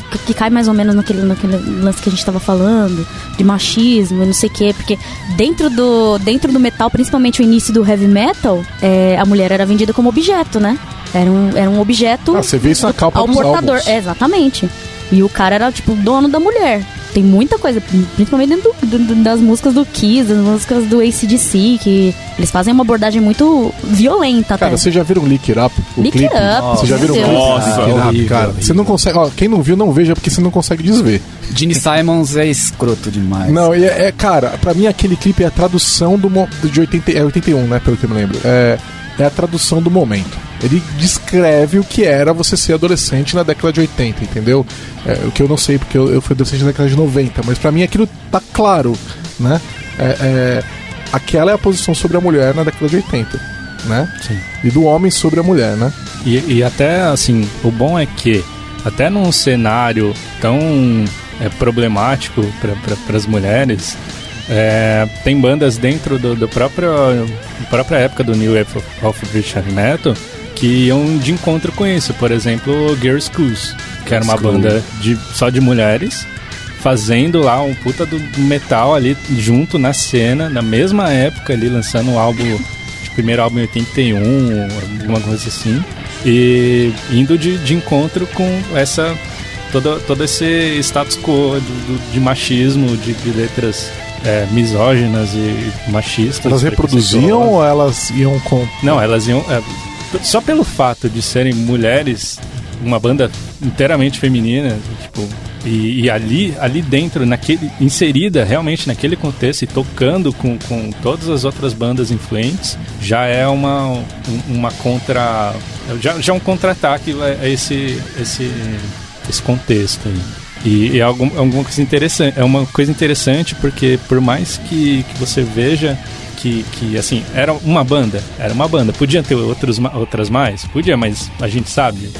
que, que cai mais ou menos naquele, naquele lance que a gente estava falando, de machismo e não sei o quê, porque dentro do, dentro do metal, principalmente o início do heavy metal, é, a mulher era vendida como objeto, né? Era um, era um objeto. Ah, você vê isso na capa ao dos portador. É, exatamente. E o cara era, tipo, dono da mulher. Tem muita coisa, principalmente dentro do, do, das músicas do Kiss, das músicas do ACDC, que eles fazem uma abordagem muito violenta Cara, vocês já viram Lick It Up? O Lick clipe? It Up, Vocês já viram o clipe? Nossa, Lick It Up, cara. Você não consegue... Ó, quem não viu, não veja, porque você não consegue desver. Gene Simons é escroto demais. Não, é, é, cara, pra mim aquele clipe é a tradução do... De 80, é 81, né, pelo que eu me lembro. É é a tradução do momento. Ele descreve o que era você ser adolescente na década de 80, entendeu? É, o que eu não sei, porque eu, eu fui adolescente na década de 90, mas para mim aquilo tá claro, né? É, é, aquela é a posição sobre a mulher na década de 80, né? Sim. E do homem sobre a mulher, né? E, e até, assim, o bom é que, até num cenário tão é, problemático para as mulheres, é, tem bandas dentro do, do próprio da própria época do New Wave of British Metal que iam de encontro com isso. Por exemplo, Girls Schools, que era uma School. banda de, só de mulheres, fazendo lá um puta do metal ali junto na cena, na mesma época ali, lançando o um álbum, o primeiro álbum em 81, alguma coisa assim, e indo de, de encontro com essa todo, todo esse status quo de, de machismo, de, de letras é, misóginas e machistas. Elas reproduziam ou elas iam com. Não, elas iam. É, só pelo fato de serem mulheres, uma banda inteiramente feminina, tipo, e, e, ali, ali dentro, naquele, inserida realmente naquele contexto e tocando com, com todas as outras bandas influentes, já é uma, uma contra. Já, já é um contra-ataque a esse, esse, esse contexto aí. E, é algum, alguma coisa interessante. É uma coisa interessante porque por mais que, que você veja que, que, assim, era uma banda, era uma banda. Podia ter outros, outras mais? Podia, mas a gente sabe.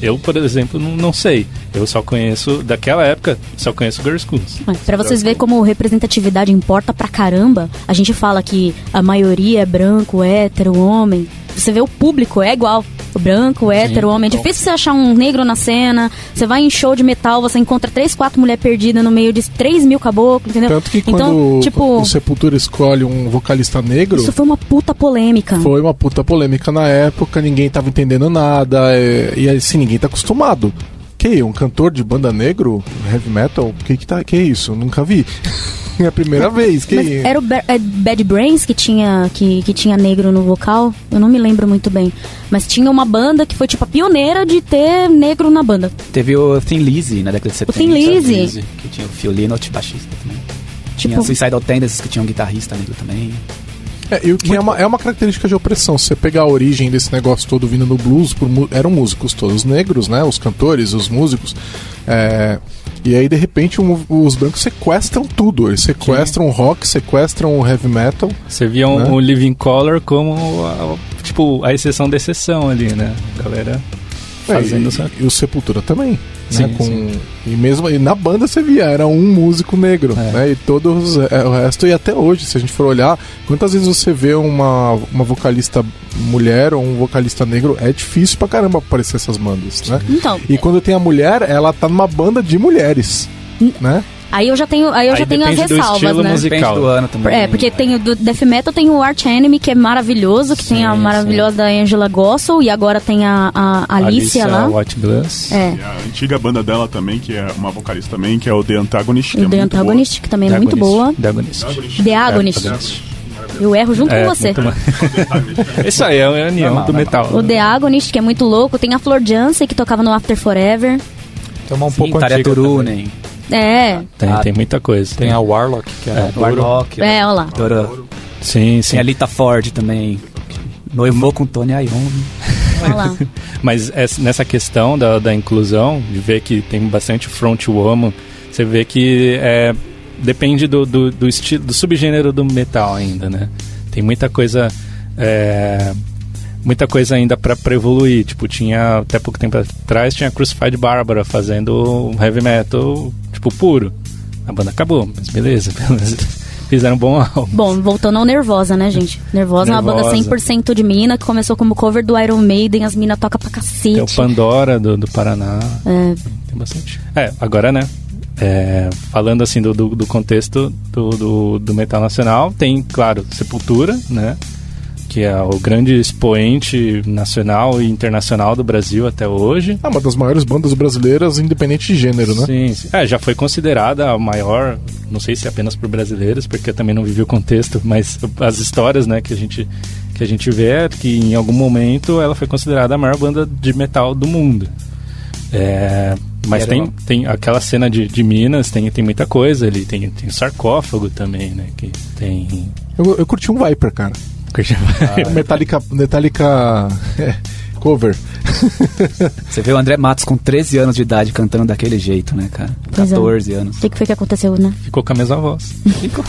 Eu, por exemplo, não, não sei. Eu só conheço, daquela época, só conheço Girl Schools. Pra vocês verem como representatividade importa pra caramba, a gente fala que a maioria é branco, hétero, homem. Você vê o público, é igual branco, hétero, Sim, homem. É então. difícil você achar um negro na cena. Você vai em show de metal, você encontra três, quatro mulheres perdidas no meio de três mil caboclos, entendeu? Tanto que quando então, tipo, o Sepultura escolhe um vocalista negro... Isso foi uma puta polêmica. Foi uma puta polêmica na época, ninguém tava entendendo nada. É, e assim, ninguém tá acostumado. Que? Um cantor de banda negro? Heavy metal? Que que tá? Que isso? Nunca vi. É a primeira vez. Que... era o é Bad Brains que tinha, que, que tinha negro no vocal? Eu não me lembro muito bem. Mas tinha uma banda que foi tipo a pioneira de ter negro na banda. Teve o Thin Lizzy na década de 70. O Thin Lizzy. Que tinha o violino e baixista também. Tinha tipo... Suicidal Tendencies que tinha um guitarrista negro também. É, e o que é uma, é uma característica de opressão. Se você pegar a origem desse negócio todo vindo no blues, por, eram músicos todos negros, né? Os cantores, os músicos. É, e aí, de repente, um, os brancos sequestram tudo. Eles sequestram o rock, sequestram o heavy metal. Você via um, né? um Living Color como, a, tipo, a exceção da exceção ali, né? Galera fazendo é, e, e, o Sepultura também. Sim, né? Com, sim. E mesmo e na banda você via, era um músico negro, é. né? E todos é, o resto, e até hoje, se a gente for olhar, quantas vezes você vê uma, uma vocalista mulher ou um vocalista negro, é difícil pra caramba aparecer essas bandas, né? Então. E quando tem a mulher, ela tá numa banda de mulheres, né? Aí eu já tenho, aí eu aí já tenho as ressalvas, né? Musical. do ano também. É, porque tem o do Death Metal, tem o Arch Enemy, que é maravilhoso, que sim, tem a maravilhosa sim. da Angela Gossel, e agora tem a, a Alicia, Alicia lá. White Glass. É. E a antiga banda dela também, que é uma vocalista também, que é o The Antagonist. Que o é The Antagonist, boa. que também é muito boa. The Agonist. The Agonist. Eu erro junto é, com você. Isso aí é a união do metal. O The Agonist, que é muito louco. Tem a Flor Jansen, que tocava no After Forever. Tem uma um Sim, pouco antiga Turunen. É. Tem, tem muita coisa. Tem a Warlock, que é, é Warlock. É, olha lá. Sim, sim. Tem a Lita Ford também. Noivou com Tony Iommi. Mas nessa questão da, da inclusão, de ver que tem bastante front woman, você vê que é, depende do, do, do, estilo, do subgênero do metal ainda, né? Tem muita coisa... É, muita coisa ainda para evoluir. Tipo, tinha até pouco tempo atrás tinha Crucified Barbara fazendo heavy metal tipo puro. A banda acabou, mas beleza, beleza. Fizeram um bom álbum. Bom, voltando ao Nervosa, né, gente? Nervosa, Nervosa. é uma banda 100% de mina, que começou como cover do Iron Maiden, as minas tocam pra cacete. Tem o Pandora do, do Paraná. É. Tem bastante. É, agora, né? É, falando assim do, do, do contexto do, do, do, metal nacional, tem, claro, Sepultura, né? Que é o grande expoente nacional e internacional do Brasil até hoje. Ah, uma das maiores bandas brasileiras, independente de gênero, né? Sim, sim. É, já foi considerada a maior, não sei se apenas por brasileiros, porque eu também não vivi o contexto, mas as histórias, né, que a gente que a gente vê é que em algum momento ela foi considerada a maior banda de metal do mundo. É, mas tem, tem aquela cena de, de Minas, tem, tem muita coisa ali, tem, tem sarcófago também, né? Que tem. Eu, eu curti um Viper, cara. Ah, Metallica, Metallica é, cover. Você vê o André Matos com 13 anos de idade cantando daquele jeito, né, cara? 14 é. anos. O que, que foi que aconteceu, né? Ficou com a mesma voz. Ficou.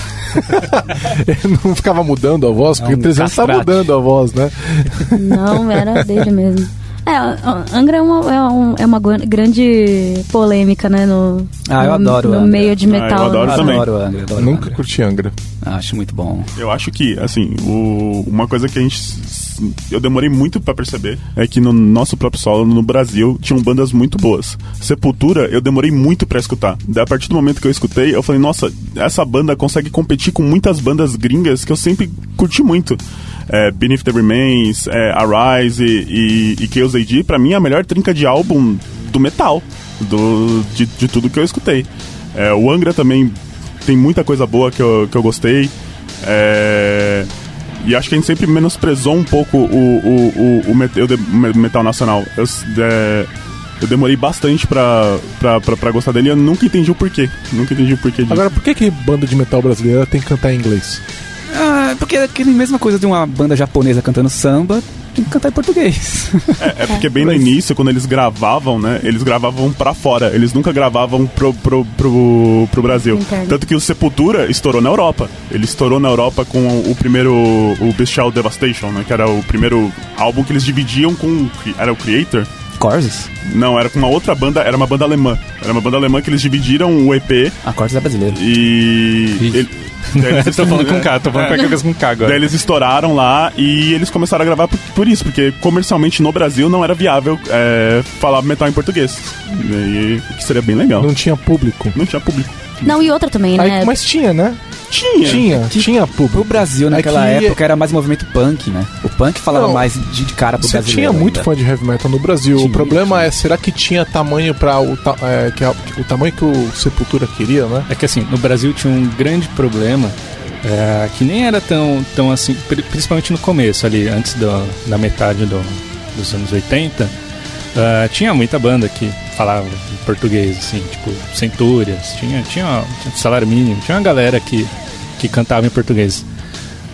Ele não ficava mudando a voz, porque é um 13 anos tá mudando a voz, né? Não, era dele mesmo. É, Angra é uma, é, um, é uma grande polêmica, né? No, ah, eu no, adoro No Angra. meio de metal. Ah, eu adoro né? também. Adoro Angra, adoro Nunca Angra. curti Angra. Acho muito bom. Eu acho que, assim, o, uma coisa que a gente. Eu demorei muito para perceber é que no nosso próprio solo, no Brasil, tinham bandas muito boas. Sepultura, eu demorei muito para escutar. Daí, a partir do momento que eu escutei, eu falei, nossa, essa banda consegue competir com muitas bandas gringas que eu sempre curti muito é, Beneath the Remains, é, Arise e, e, e Chaos AD, pra mim é a melhor trinca de álbum do metal, do, de, de tudo que eu escutei. É, o Angra também tem muita coisa boa que eu, que eu gostei. É, e acho que a gente sempre menosprezou um pouco o, o, o, o, metal nacional. Eu, é, eu demorei bastante pra, pra, pra, pra, gostar dele e eu nunca entendi o porquê. Nunca entendi o porquê disso. Agora, por que, que banda de metal brasileira tem que cantar em inglês? Ah, porque é aquela mesma coisa de uma banda japonesa cantando samba, tem que cantar em português. É, é porque bem no início, quando eles gravavam, né? Eles gravavam pra fora. Eles nunca gravavam pro, pro, pro, pro Brasil. Tanto que o Sepultura estourou na Europa. Ele estourou na Europa com o primeiro. O Bestial Devastation, né? Que era o primeiro álbum que eles dividiam com. Era o Creator? Corsos? Não, era com uma outra banda, era uma banda alemã. Era uma banda alemã que eles dividiram o EP Ah, Corsos é brasileiro. e. Ele- daí eles- tô falando com K, tô falando É. coisa com K agora. Daí eles estouraram lá e eles começaram a gravar por, por isso, porque comercialmente no Brasil não era viável é, falar metal em português. E, o que seria bem legal. Não tinha público. Não tinha público. Não, e outra também, né? Aí, mas tinha, né? Tinha. Tinha, Que- tinha O público. Brasil naquela É que- época era mais movimento punk, né? O punk falava Não, mais de, de cara pro Você brasileiro. tinha muito ainda. fã de heavy metal no Brasil. Tinha, o problema tinha. é, será que tinha tamanho para o, ta- é, que a- o tamanho que o Sepultura queria, né? É que assim, no Brasil tinha um grande problema é, que nem era tão, tão assim, pri- principalmente no começo, ali, antes do- da metade do- dos anos 80, é, tinha muita banda que falava em português, assim, tipo, Centúrias, tinha, tinha, tinha Salário Mínimo, tinha uma galera que, que cantava em português.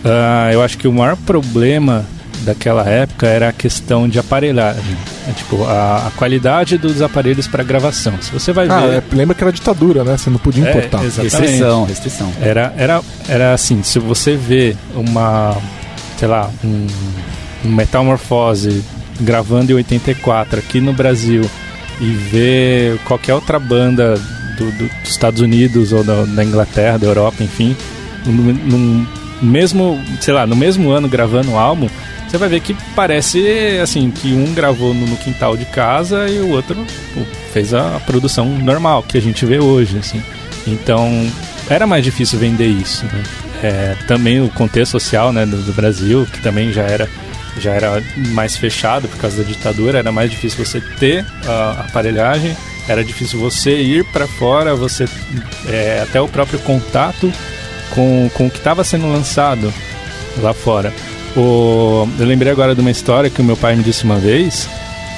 Ah, eu acho que o maior problema daquela época era a questão de aparelhagem. É, tipo, a, a qualidade dos aparelhos para gravação. Se você vai Ah, ver. é, lembra que era ditadura, né? Você não podia É, importar. exatamente. Restrição, restrição. Era, era, era assim, se você vê uma, sei lá, um, um Metamorfose gravando em 84 aqui no Brasil e vê qualquer outra banda do- do- dos Estados Unidos ou da, da Inglaterra, da Europa, enfim, num, num mesmo, sei lá, no mesmo ano gravando o álbum, você vai ver que parece assim que um gravou no, no quintal de casa e o outro pô, fez a, a produção normal que a gente vê hoje, assim. Então era mais difícil vender isso. Né? É, também o contexto social né, do, do Brasil, que também já era já era mais fechado por causa da ditadura, era mais difícil você ter a aparelhagem, era difícil você ir para fora, você é, até o próprio contato com, com o que estava sendo lançado lá fora. O, eu lembrei agora de uma história que o meu pai me disse uma vez,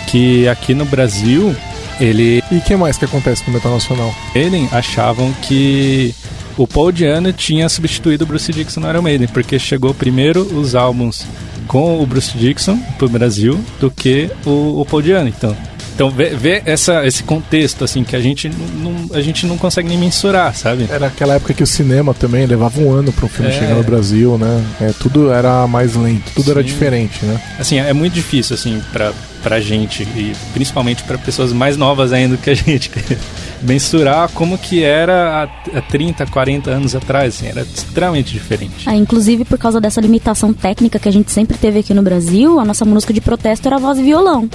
que aqui no Brasil ele E o que mais que acontece no metal nacional? Maiden achavam que o Paul Diano tinha substituído o Bruce Dixon no Iron Maiden, porque chegou primeiro os álbuns com o Bruce Dixon pro Brasil do que o, o Paul Diano. Então, então vê, vê essa, esse contexto assim que a gente não, a gente não consegue nem mensurar, sabe? Era aquela época que o cinema também levava um ano para um filme É. chegar no Brasil, né? É, tudo era mais lento, tudo era Sim. diferente, né? Assim, é muito difícil assim para pra gente e principalmente para pessoas mais novas ainda do que a gente mensurar como que era há, há 30, 40 anos atrás, assim, era extremamente diferente. Ah, inclusive, por causa dessa limitação técnica que a gente sempre teve aqui no Brasil, a nossa música de protesto era voz e violão.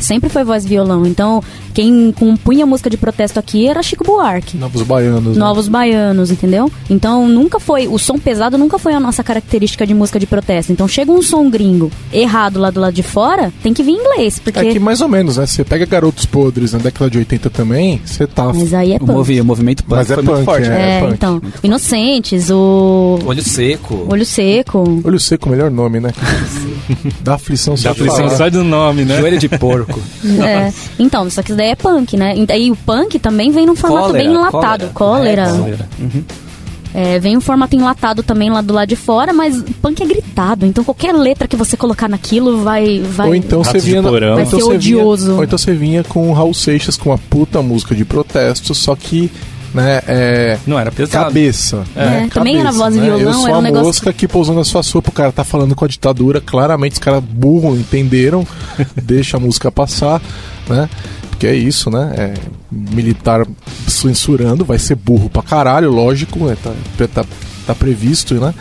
Sempre foi voz e violão. Então, quem compunha música de protesto aqui era Chico Buarque. Novos baianos. né? Novos baianos, entendeu? Então nunca foi. O som pesado nunca foi a nossa característica de música de protesto. Então chega um som gringo errado lá do lado de fora, tem que vir em inglês. Porque. É que mais ou menos, né? Você pega Garotos Podres na década de 80 também, você tá. Mas aí é O, punk. movi- o movimento punk Mas é foi punk, muito forte. é. né? É, punk. então. Inocentes, o. Olho seco. Olho Seco. Olho Seco, melhor nome, né? Dá aflição só Dá de aflição falar. só do nome, né? Joelho de porco. É. Então, só que isso daí é punk, né? E aí o punk também vem num formato Cólera, bem enlatado. Cólera. cólera. É, vem um formato enlatado também lá do lado de fora, mas punk é gritado. Então qualquer letra que você colocar naquilo vai. vai... Ou então você vinha. na- Vai então ser odioso. Vinha, ou então você vinha com o Raul Seixas com uma puta música de protesto, só que, né, é. Não era pesado. Cabeça. É, né? também era voz e né? violão, Eu sou era um a negócio- mosca que pousou na sua sopa, o cara tá falando com a ditadura, claramente os caras burros entenderam, deixa a música passar, né? Porque é isso, né? É, militar censurando, vai ser burro pra caralho, lógico, né? tá, tá, tá previsto, né?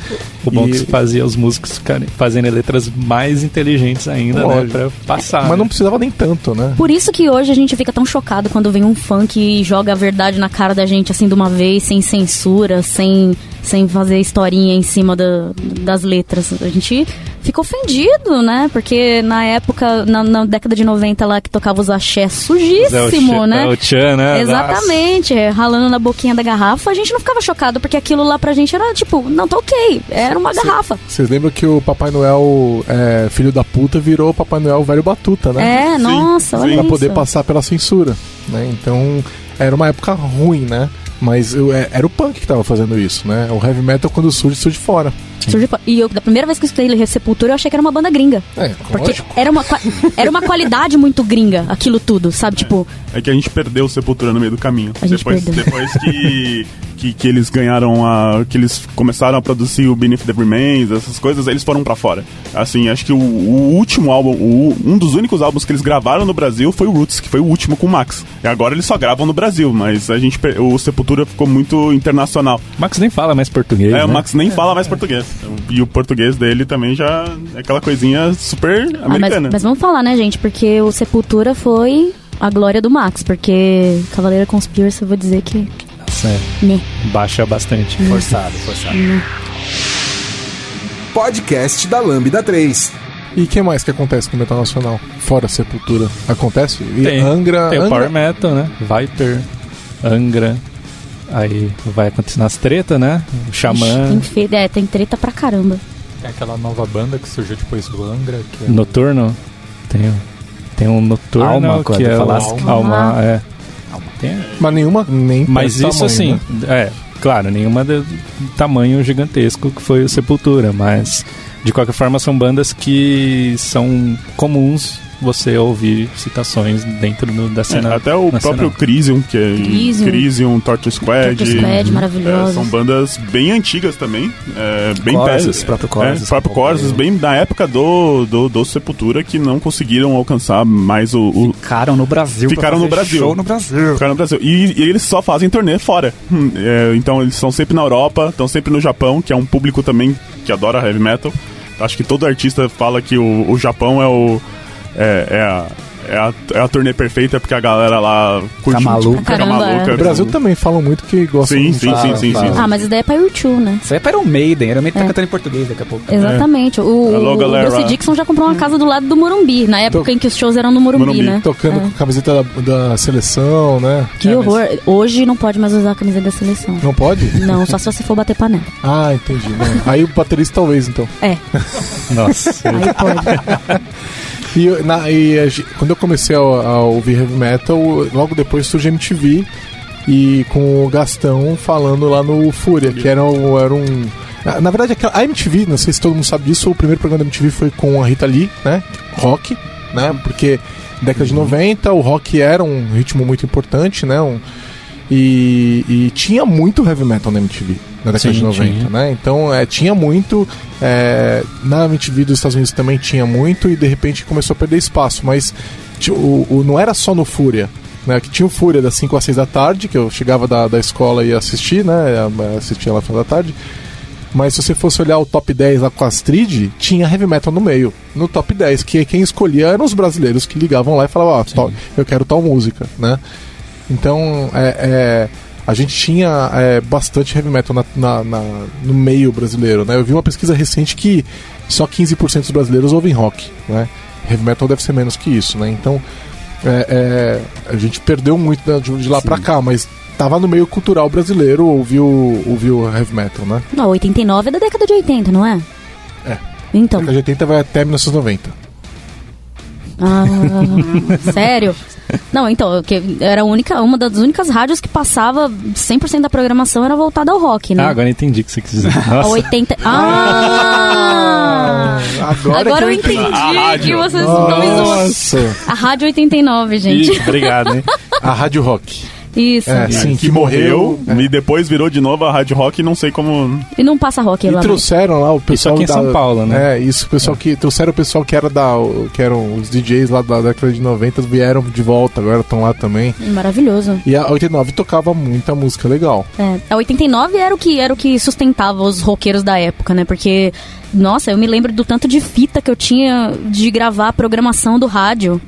O bom E- que fazia os músicos ficarem fazendo letras mais inteligentes ainda, né? Pra passar. Mas não né? precisava nem tanto, né? Por isso que hoje a gente fica tão chocado quando vem um funk e joga a verdade na cara da gente assim de uma vez, sem censura, sem, sem fazer historinha em cima da- das letras. A gente fica ofendido, né? Porque na época, na, na década de 90 lá que tocava os axé sujíssimo, É né? é o Tchan, né? Exatamente, é, ralando na boquinha da garrafa, a gente não ficava chocado, porque aquilo lá pra gente era tipo, não, tá ok, era uma garrafa. Vocês lembram que o Papai Noel, é, filho da puta, virou o Papai Noel velho batuta, né? É, nossa, olha Pra isso. poder passar pela censura, né? Então, era uma época ruim, né? Mas eu- é- era o punk que tava fazendo isso, né? O heavy metal, quando surge, surge fora. Surgiu fora. E eu, da primeira vez que eu escutei Sepultura, eu achei que era uma banda gringa. É, Porque lógico. era uma, era uma qualidade muito gringa, aquilo tudo, sabe? Tipo, É que a gente perdeu o Sepultura no meio do caminho. A gente depois perdeu. depois que, que, que eles ganharam a. que eles começaram a produzir o Beneath the Remains, essas coisas, eles foram pra fora. Assim, acho que o, o último álbum, o- um dos únicos álbuns que eles gravaram no Brasil foi o Roots, que foi o último com o Max. E agora eles só gravam no Brasil, mas a gente o Sepultura ficou muito internacional. Max nem fala mais português. É, o né? Max nem fala mais português. E o português dele também já é aquela coisinha super ah, mas, americana. mas vamos falar, né, gente? Porque o Sepultura foi a glória do Max, porque Cavaleira Conspiracy, eu vou dizer que. Nossa, é, Né. baixa bastante. Forçado, forçado. Podcast da Lambda 3. E o que mais que acontece com o metal nacional? Fora Sepultura. Acontece? E Tem, Angra. tem o Angra- Power Metal, né? Viper, Angra. Aí vai acontecendo as tretas, né? O Ixi, Xamã, tem fe- É, tem treta pra caramba. Tem aquela nova banda que surgiu depois do Angra, que é Noturno. Tem, tem um Noturno Alma, que é o falasse. Alma, Alma. é. Tem- Mas nenhuma. Nem Mas isso tamanho, assim, né? é, claro, nenhuma do tamanho gigantesco que foi o Sepultura, mas de qualquer forma são bandas que são comuns você ouvir citações dentro do- da É, cena. até o próprio Crisium, que é Crisium. Crisium, Torture Squad. Torture Squad, é, maravilhosos. são bandas bem antigas também. É, bem Corsos, pé- próprio é, Corsos, próprio um Corsos, pouco. bem da época do, do, do Sepultura que não conseguiram alcançar mais o. o Ficaram no Brasil. Ficaram no Brasil. Show no Brasil. ficaram no Brasil. E, e eles só fazem turnê fora. Hum, é, então eles estão sempre na Europa, estão sempre no Japão, que é um público também que adora heavy metal. Acho que todo artista fala que o, o Japão é o. É, é a. É a, é a turnê perfeita porque a galera lá curte Fica maluca. Fica Caramba, maluca. é. O Brasil também falam muito que gostam Sim, de- sim, sim, sim, sim. Ah, mas isso daí é pra YouTube, né? Isso aí é para o Maiden. Era o Maiden É. tá cantando em português daqui a pouco. Exatamente. O, Alô, o. Bruce Dixon já comprou uma casa do lado do Morumbi, na época Tô- em que os shows eram no Morumbi, Morumbi. né? Tocando É. com a camiseta da, da seleção, né? Que É, mas- horror. Hoje não pode mais usar a camisa da seleção. Não pode? Não, só se você for bater panela. Ah, entendi. Aí o baterista talvez, então. É, Nossa. aí pode. E, na, e a quando eu comecei a, a ouvir heavy metal, logo depois surge MTV e com o Gastão falando lá no Fúria, que era, um- era um. Na, na verdade, a MTV, não sei se todo mundo sabe disso, o primeiro programa da MTV foi com a Rita Lee, né? Rock, né? Porque década de 90 o rock era um ritmo muito importante, né? Um, e, e tinha muito heavy metal na MTV na década Sim, de 90, tinha. né? Então é, tinha muito. é, na MTV dos Estados Unidos também tinha muito e de repente começou a perder espaço. Mas o, o- não era só no Fúria. Né, que tinha o Fúria das 5 às 6 da tarde, que eu chegava da, da escola e ia assistir, né? ia- Assistia lá final da tarde. Mas se você fosse olhar o top 10 lá com a Astrid, tinha heavy metal no meio. No top 10, que quem escolhia eram os brasileiros que ligavam lá e falavam, ah, to- eu quero tal música, né? Então, é, é, a gente tinha é, bastante heavy metal na- na- na- no meio brasileiro, né? Eu vi uma pesquisa recente que só 15% dos brasileiros ouvem rock, né? Heavy metal deve ser menos que isso, né? Então, é, é, a gente perdeu muito de, de lá pra cá, mas tava no meio cultural brasileiro ouvir o, ouvir o heavy metal, né? Não, 89 é da década de 80, não é? É. Então. A década de 80 vai até 1990. Ah, sério? Não, então, que era a única, uma das únicas rádios que passava 100% da programação era voltada ao rock, né? Ah, agora entendi o que você quis dizer. A Nossa. 80. Ah! Agora, Agora eu entendi A rádio. que vocês. Nossa! A Rádio 89, gente. Ih, obrigado, hein? A Rádio Rock. Isso. É, sim, que morreu e depois virou de novo a Rádio Rock, não sei como. E não passa rock E lá. mais. trouxeram lá o pessoal aqui em da, São Paulo, né? É, isso, o pessoal que trouxeram o pessoal que era da que eram os DJs lá da década de 90 vieram de volta, agora estão lá também. Maravilhoso. E a 89 tocava muita música legal. É, a 89 era o que era o que sustentava os roqueiros da época, né? Porque nossa, eu me lembro do tanto de fita que eu tinha de gravar a programação do rádio.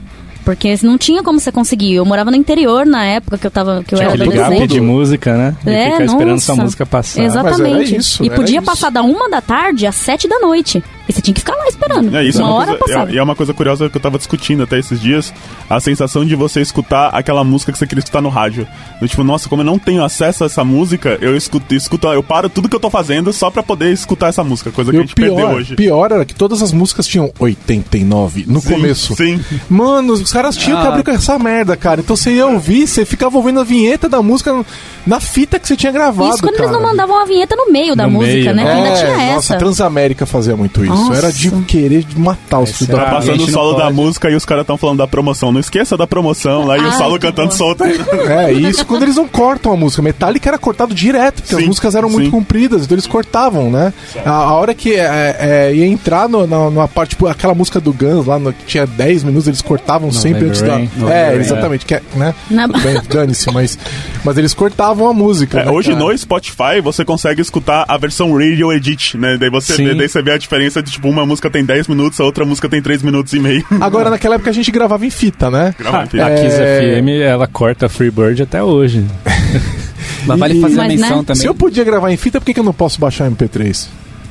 Porque não tinha como você conseguir. Eu morava no interior na época que eu tava que eu Tinha era que ligar, adolescente. pedir música, né? E É, ficar esperando sua música passar. Exatamente. Mas era isso, e era podia isso. passar da uma da tarde às sete da noite. E você tinha que ficar lá esperando. É, isso uma é uma hora coisa, passava. é, e é uma coisa curiosa que eu tava discutindo até esses dias, a sensação de você escutar aquela música que você queria escutar no rádio. Do tipo, nossa, como eu não tenho acesso a essa música, eu escuto, escuto eu paro tudo que eu tô fazendo só pra poder escutar essa música, coisa que E a o gente perdeu pior, hoje. pior era que todas as músicas tinham 89 no Sim, começo. sim. Mano, os caras tinham que Ah. abrir com essa merda, cara. Então você ia ouvir, você ficava ouvindo a vinheta da música na fita que você tinha gravado. Isso quando cara. eles não mandavam a vinheta no meio da No música, meio, né? Que ainda tinha É, nossa, essa. a Transamérica fazia muito isso. Nossa. Era de querer matar os filhos Essa da Tá passando o solo da música e os caras estão falando da promoção. Não esqueça da promoção lá e o Ah, solo que cantando bom. solto. É, e isso quando eles não cortam a música. Metallica era cortado direto, porque as Sim, músicas eram muito sim. compridas, então eles cortavam, né? A, a hora que é, é, ia entrar no, na, numa parte, tipo, aquela música do Guns lá, no- que tinha 10 minutos, eles cortavam sempre antes da. Rain. É, exatamente, que é, né? Tudo bem, dane-se, mas, mas eles cortavam a música. É, né, hoje cara? no Spotify você consegue escutar a versão Radio Edit, né? Daí você, Sim. daí você vê a diferença de tipo, uma música tem 10 minutos, a outra música tem 3 minutos e meio. Agora, naquela época a gente gravava em fita, né? Grava aqui. A Kiss É. FM, ela corta Freebird até hoje. Mas vale E- fazer a Mas, menção né? também. Se eu podia gravar em fita, por que, que eu não posso baixar MP3?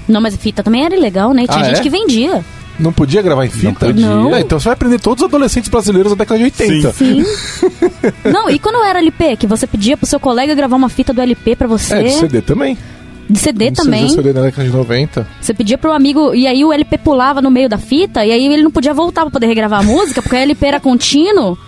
Não, mas fita também era ilegal, né? Tinha Ah, gente é? que vendia. Não podia gravar em fita? podia. Não. Ah, então você vai aprender todos os adolescentes brasileiros da década de 80. Sim. não, e quando era LP, que você pedia pro seu colega gravar uma fita do LP pra você. É, de CD também. De CD Não também. CD na década de 90. Você pedia pro amigo, e aí o LP pulava no meio da fita, e aí ele não podia voltar pra poder regravar a música, porque a LP era contínuo.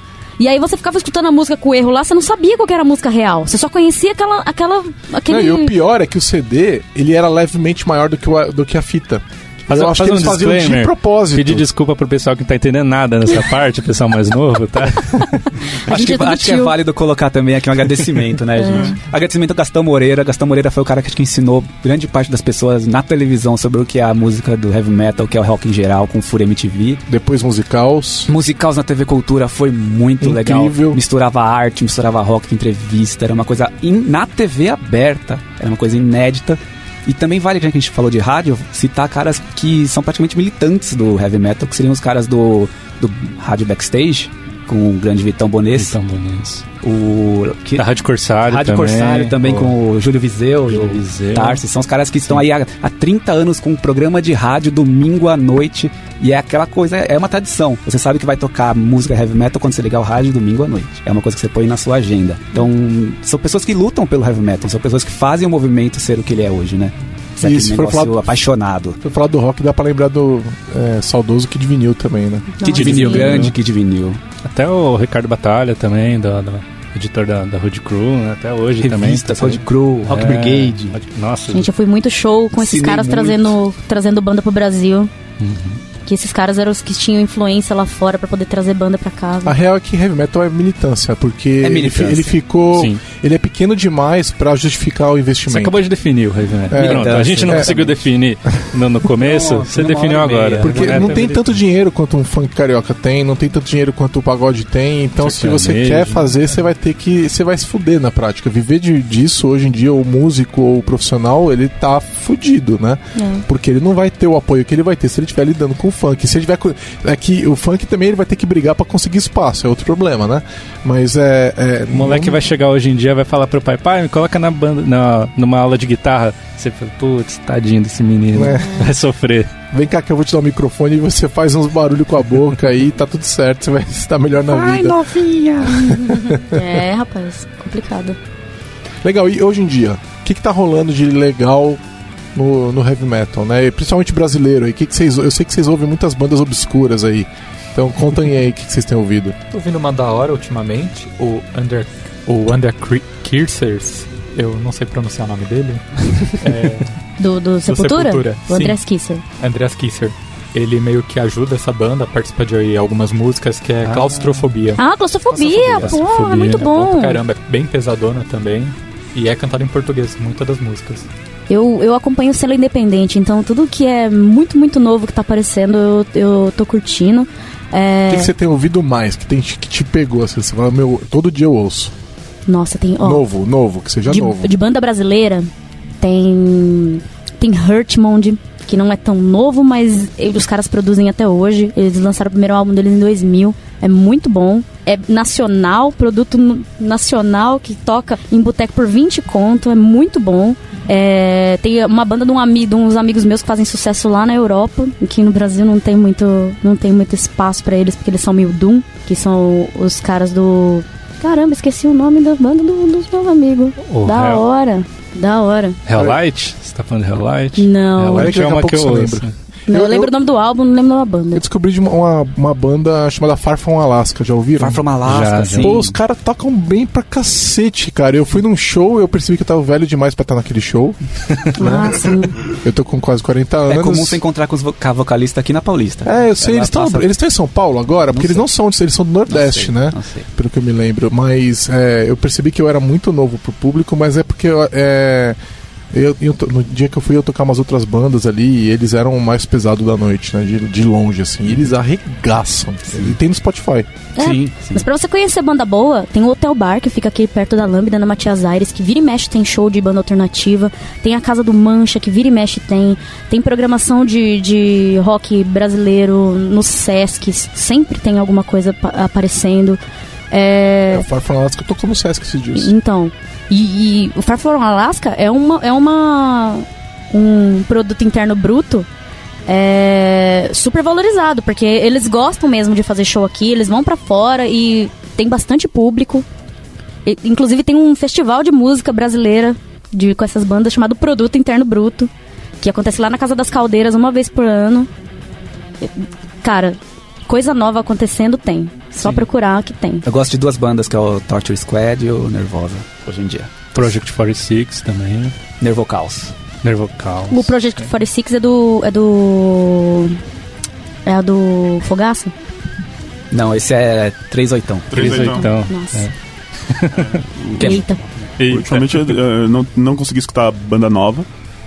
E aí você ficava escutando a música com erro lá, você não sabia qual que era a música real. Você só conhecia aquela. aquela aquele... Não, e o pior é que o CD, ele era levemente maior do que, o, do que a fita. Faz, eu acho faz que um eles faziam de propósito. Pedir desculpa pro pessoal que não tá entendendo nada nessa parte, o pessoal mais novo, tá? Acho que, é acho que é válido colocar também aqui um agradecimento, né, gente? Agradecimento ao Gastão Moreira. Gastão Moreira foi o cara que acho que ensinou grande parte das pessoas na televisão sobre o que é a música do heavy metal, o que é o rock em geral, com Fúria MTV. Depois musicals. Musicals na TV Cultura foi muito Incrível. legal. Misturava arte, misturava rock, entrevista, era uma coisa in- na TV aberta, era uma coisa inédita. E também vale, já que a gente falou de rádio, citar caras que são praticamente militantes do heavy metal, que seriam os caras do, do rádio backstage, com o grande Vitão Bones, Então, bonito. o que, Da Rádio Corsário Rádio também. Corsário também pô. com o Júlio Viseu, Júlio o Viseu. Tarsi, são os caras que estão aí há, há 30 anos com um programa de rádio domingo à noite e é aquela coisa, é uma tradição. Você sabe que vai tocar música heavy metal quando você ligar o rádio domingo à noite. É uma coisa que você põe na sua agenda. Então, são pessoas que lutam pelo heavy metal, são pessoas que fazem o movimento ser o que ele é hoje, né? E se for negócio falar- apaixonado. Se eu falar do rock, dá pra lembrar do é, saudoso Kid Vinil também, né? Kid Nossa, Vinil, sim. grande Kid Vinil. Até o Ricardo Batalha também, do, do editor da, da Hood Crew, né? até hoje Revistas, também. Road Crew, Rock É, Brigade. Nossa, Gente, eu fui muito show com esses caras muito. trazendo, trazendo banda pro Brasil. Que esses caras eram os que tinham influência lá fora pra poder trazer banda pra cá. A real é que heavy metal é militância, porque ele fi- militância. Ele, ficou. Sim. Ele é pequeno demais pra justificar o Você investimento. acabou de definir o heavy metal. É. Pronto, a gente não É. conseguiu definir no, no começo, Nossa, você definiu agora. meia. Porque não tem é tanto dinheiro quanto um funk carioca tem, não tem tanto dinheiro quanto o pagode tem. Então, se você quer fazer, você vai ter que. Você vai se fuder na prática. Viver de, disso hoje em dia, o músico ou o profissional, ele tá fudido, né? É. Porque ele não vai ter o apoio que ele vai ter se ele estiver lidando com o funk. Se ele tiver. É que o funk também ele vai ter que brigar pra conseguir espaço, é outro problema, né? Mas é. é O moleque não- vai chegar hoje em dia vai falar pro pai, pai, me coloca na banda, na, numa aula de guitarra. Você fala, putz, tadinho desse menino, É. vai sofrer. Vem cá que eu vou te dar o microfone e você faz uns barulhos com a boca aí, tá tudo certo, você vai estar melhor na vida. É, rapaz, complicado. Legal, e hoje em dia, o que, que tá rolando de legal no, no heavy metal, né? E Principalmente brasileiro aí. Que que vocês, eu sei que vocês ouvem muitas bandas obscuras aí. Então contem aí o que, que vocês têm ouvido. Tô ouvindo uma da hora ultimamente, o Under, o Under Kirsers, eu não sei pronunciar o nome dele, é Do, do Sepultura? Sepultura, O. Andrés Kisser. Andreas Kisser. Ele meio que ajuda essa banda, participa de algumas músicas que é Ah. claustrofobia. Ah, claustrofobia, Claustrofobia. pô, é muito É Bom pra bom. caramba, é bem pesadona também. E é cantada em português, muitas das músicas. Eu, eu acompanho o selo independente, então tudo que é muito, muito novo que tá aparecendo, eu, eu tô curtindo. O É... que, que você tem ouvido mais? Que, tem, que te pegou? Assim, você fala, meu, todo dia eu ouço. Nossa, tem. Ó, Novo, novo, que seja de, novo. de banda brasileira, tem Tem Hurtmond, que não é tão novo, mas ele- os caras produzem até hoje. Eles lançaram o primeiro álbum deles em 2000. É muito bom. É nacional, produto nacional que toca em boteco por 20 conto. É muito bom. É, tem uma banda de, um ami, de uns amigos meus que fazem sucesso lá na Europa, que no Brasil não tem muito, não tem muito espaço pra eles, porque eles são meio Doom, que são os caras do. Caramba, esqueci o nome da banda do- dos meus amigos. O da Hell- hora. Da hora. Helllight? Você tá falando de Helllight? Não. Helllight é uma pouco que eu ouço. Não, eu, Eu- lembro eu- o nome do álbum, não lembro da banda. Eu descobri de uma, uma, uma banda chamada Far From Alaska, já ouviram? Far From Alaska, Já, sim. Pô, os caras tocam bem pra cacete, cara. Eu fui num show e eu percebi que eu tava velho demais pra estar naquele show. Ah, sim. Eu tô com quase 40 anos. É comum você encontrar com os vo- com a vocalista aqui na Paulista. É, eu sei, Ela eles estão passa- eles estão em São Paulo agora, porque Não eles não são de eles são do Nordeste, sei, né? não sei. Pelo que eu me lembro. Mas é, eu percebi que eu era muito novo pro público, mas é porque eu, é, eu, eu no dia que eu fui eu tocar umas outras bandas ali, e eles eram o mais pesado da noite, né? De, de longe, assim. E eles arregaçam. E tem no Spotify. É, Sim, sim. Mas pra você conhecer banda boa, tem o Hotel Bar, que fica aqui perto da Lambda, na Matias Aires, que vira e mexe tem show de banda alternativa. Tem a Casa do Mancha, que vira e mexe tem. Tem programação de, de rock brasileiro nos Sescs. Sempre tem alguma coisa pa- aparecendo. É, É, o Far From Alaska tocou no Sesc esses dias. Então, e, e o Far From Alaska é uma é uma um produto interno bruto é, super valorizado, porque eles gostam mesmo de fazer show aqui, eles vão pra fora e tem bastante público. E, inclusive tem um festival de música brasileira de, com essas bandas chamado Produto Interno Bruto, que acontece lá na Casa das Caldeiras uma vez por ano. Cara, coisa nova acontecendo tem. Só procurar que tem. Eu gosto de duas bandas, que é o Torture Squad e o Nervosa, hoje em dia. Project 46 também. Nervocaus. Nervocal. O Project 46 é do. é do. É a do Fogaça? Não, esse é 3 oitão. Três oitão. Nossa. Que é- Eita. E, Ultimamente eu eh, não, não consegui escutar banda nova,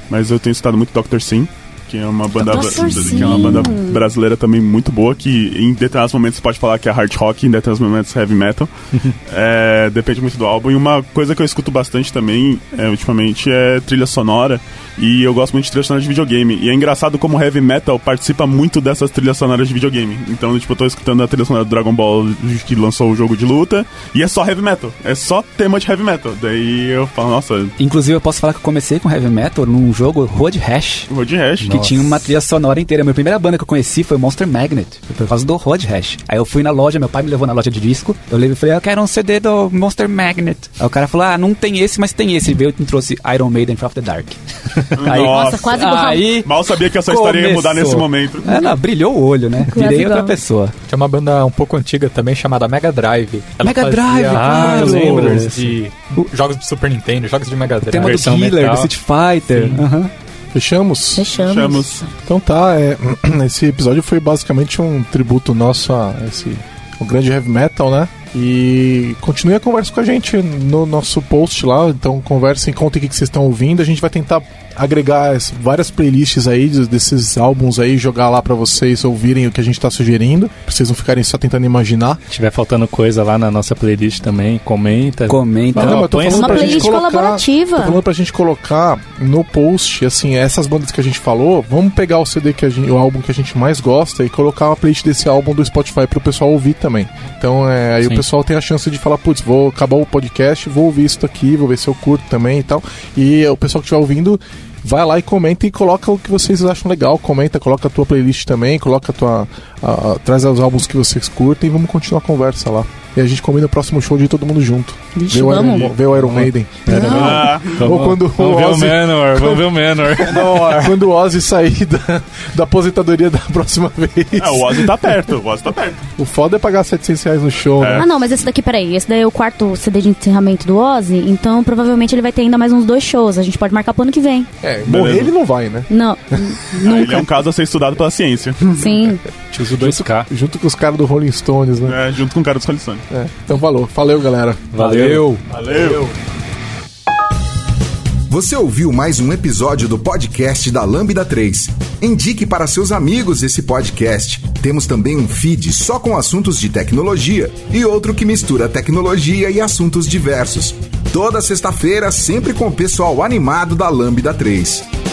mas eu tenho escutado muito Dr. Sim, que é uma banda que é uma banda brasileira também muito boa, que em determinados momentos você pode falar que é hard rock, em determinados momentos heavy metal. É, depende muito do álbum. E uma coisa que eu escuto bastante também, é, ultimamente, é trilha sonora. E eu gosto muito de trilha sonora de videogame. E é engraçado como heavy metal participa muito dessas trilhas sonoras de videogame. Então, tipo, eu tô escutando a trilha sonora do Dragon Ball que lançou o jogo de luta. E é só heavy metal. É só tema de heavy metal. Daí eu falo, nossa, Inclusive, eu posso falar que eu comecei com Heavy Metal num jogo Road Rash. Road Rash. Que tinha uma trilha sonora inteira. A minha primeira banda que eu conheci foi Monster Magnet, foi por causa do Road Rash. Aí eu fui na loja, meu pai me levou na loja de disco. Eu levei e falei, eu quero um CD do Monster Magnet. Aí o cara falou, ah, não tem esse, mas tem esse. Ele veio e trouxe Iron Maiden From the Dark. Aí, Nossa, quase aí Mal sabia que essa história ia mudar Começou. nesse momento. é, não, brilhou o olho, né? Virei outra igual. pessoa. Tinha uma banda um pouco antiga também chamada Mega Drive. Ela Mega Drive, ah, claro. covers de jogos de Super Nintendo, jogos de Mega Drive. Tema do Killer, metal. do Street Fighter. Aham. Fechamos? Fechamos. Chamos. Então tá, é, esse episódio foi basicamente um tributo nosso a esse o grande heavy metal, né? E continue a conversa com a gente no nosso post lá. Então conversem, contem o que que vocês estão ouvindo. A gente vai tentar agregar as- várias playlists aí de- desses álbuns aí, jogar lá pra vocês ouvirem o que a gente tá sugerindo, pra vocês não ficarem só tentando imaginar. Se tiver faltando coisa lá na nossa playlist também, comenta. Comenta. Não, mas eu tô falando Uma pra gente playlist colocar, colaborativa. Tô falando pra gente colocar no post, assim, essas bandas que a gente falou, vamos pegar o CD que a gente, o álbum que a gente mais gosta e colocar uma playlist desse álbum do Spotify pro pessoal ouvir também. Então, é, aí Sim. o pessoal tem a chance de falar, putz, vou acabar o podcast, vou ouvir isso aqui, vou ver se eu curto também e tal. E o pessoal que estiver ouvindo vai lá e comenta e coloca o que vocês acham legal, comenta, coloca a tua playlist também, coloca a tua a- a- traz os álbuns que vocês curtem e vamos continuar a conversa lá. E a gente combina o próximo show de todo mundo junto. Vixe, Ver o Iron, ver o Iron Maiden. Ah, Ou quando vamos o ver o Ozzy- Manor, vamos ver o Manor. Quando o Ozzy sair da, da aposentadoria da próxima vez. é, o Ozzy tá perto, o Ozzy tá perto. O foda é pagar 700 reais no show, É. né? Ah, não, mas esse daqui, peraí. Esse daí é o quarto CD de encerramento do Ozzy, então provavelmente ele vai ter ainda mais uns dois shows. A gente pode marcar pro ano que vem. É, morrer ele não vai, né? Não, Ah, Ele é nunca. um caso a ser estudado pela ciência. Sim. Usa o 2K. Junto com os caras do Rolling Stones, né? É, junto com o cara dos Rolling Stones. É. Então valeu. Valeu, galera. Valeu. Valeu! Você ouviu mais um episódio do podcast da Lambda 3. Indique para seus amigos esse podcast. Temos também um feed só com assuntos de tecnologia e outro que mistura tecnologia e assuntos diversos. Toda sexta-feira, sempre com o pessoal animado da Lambda 3.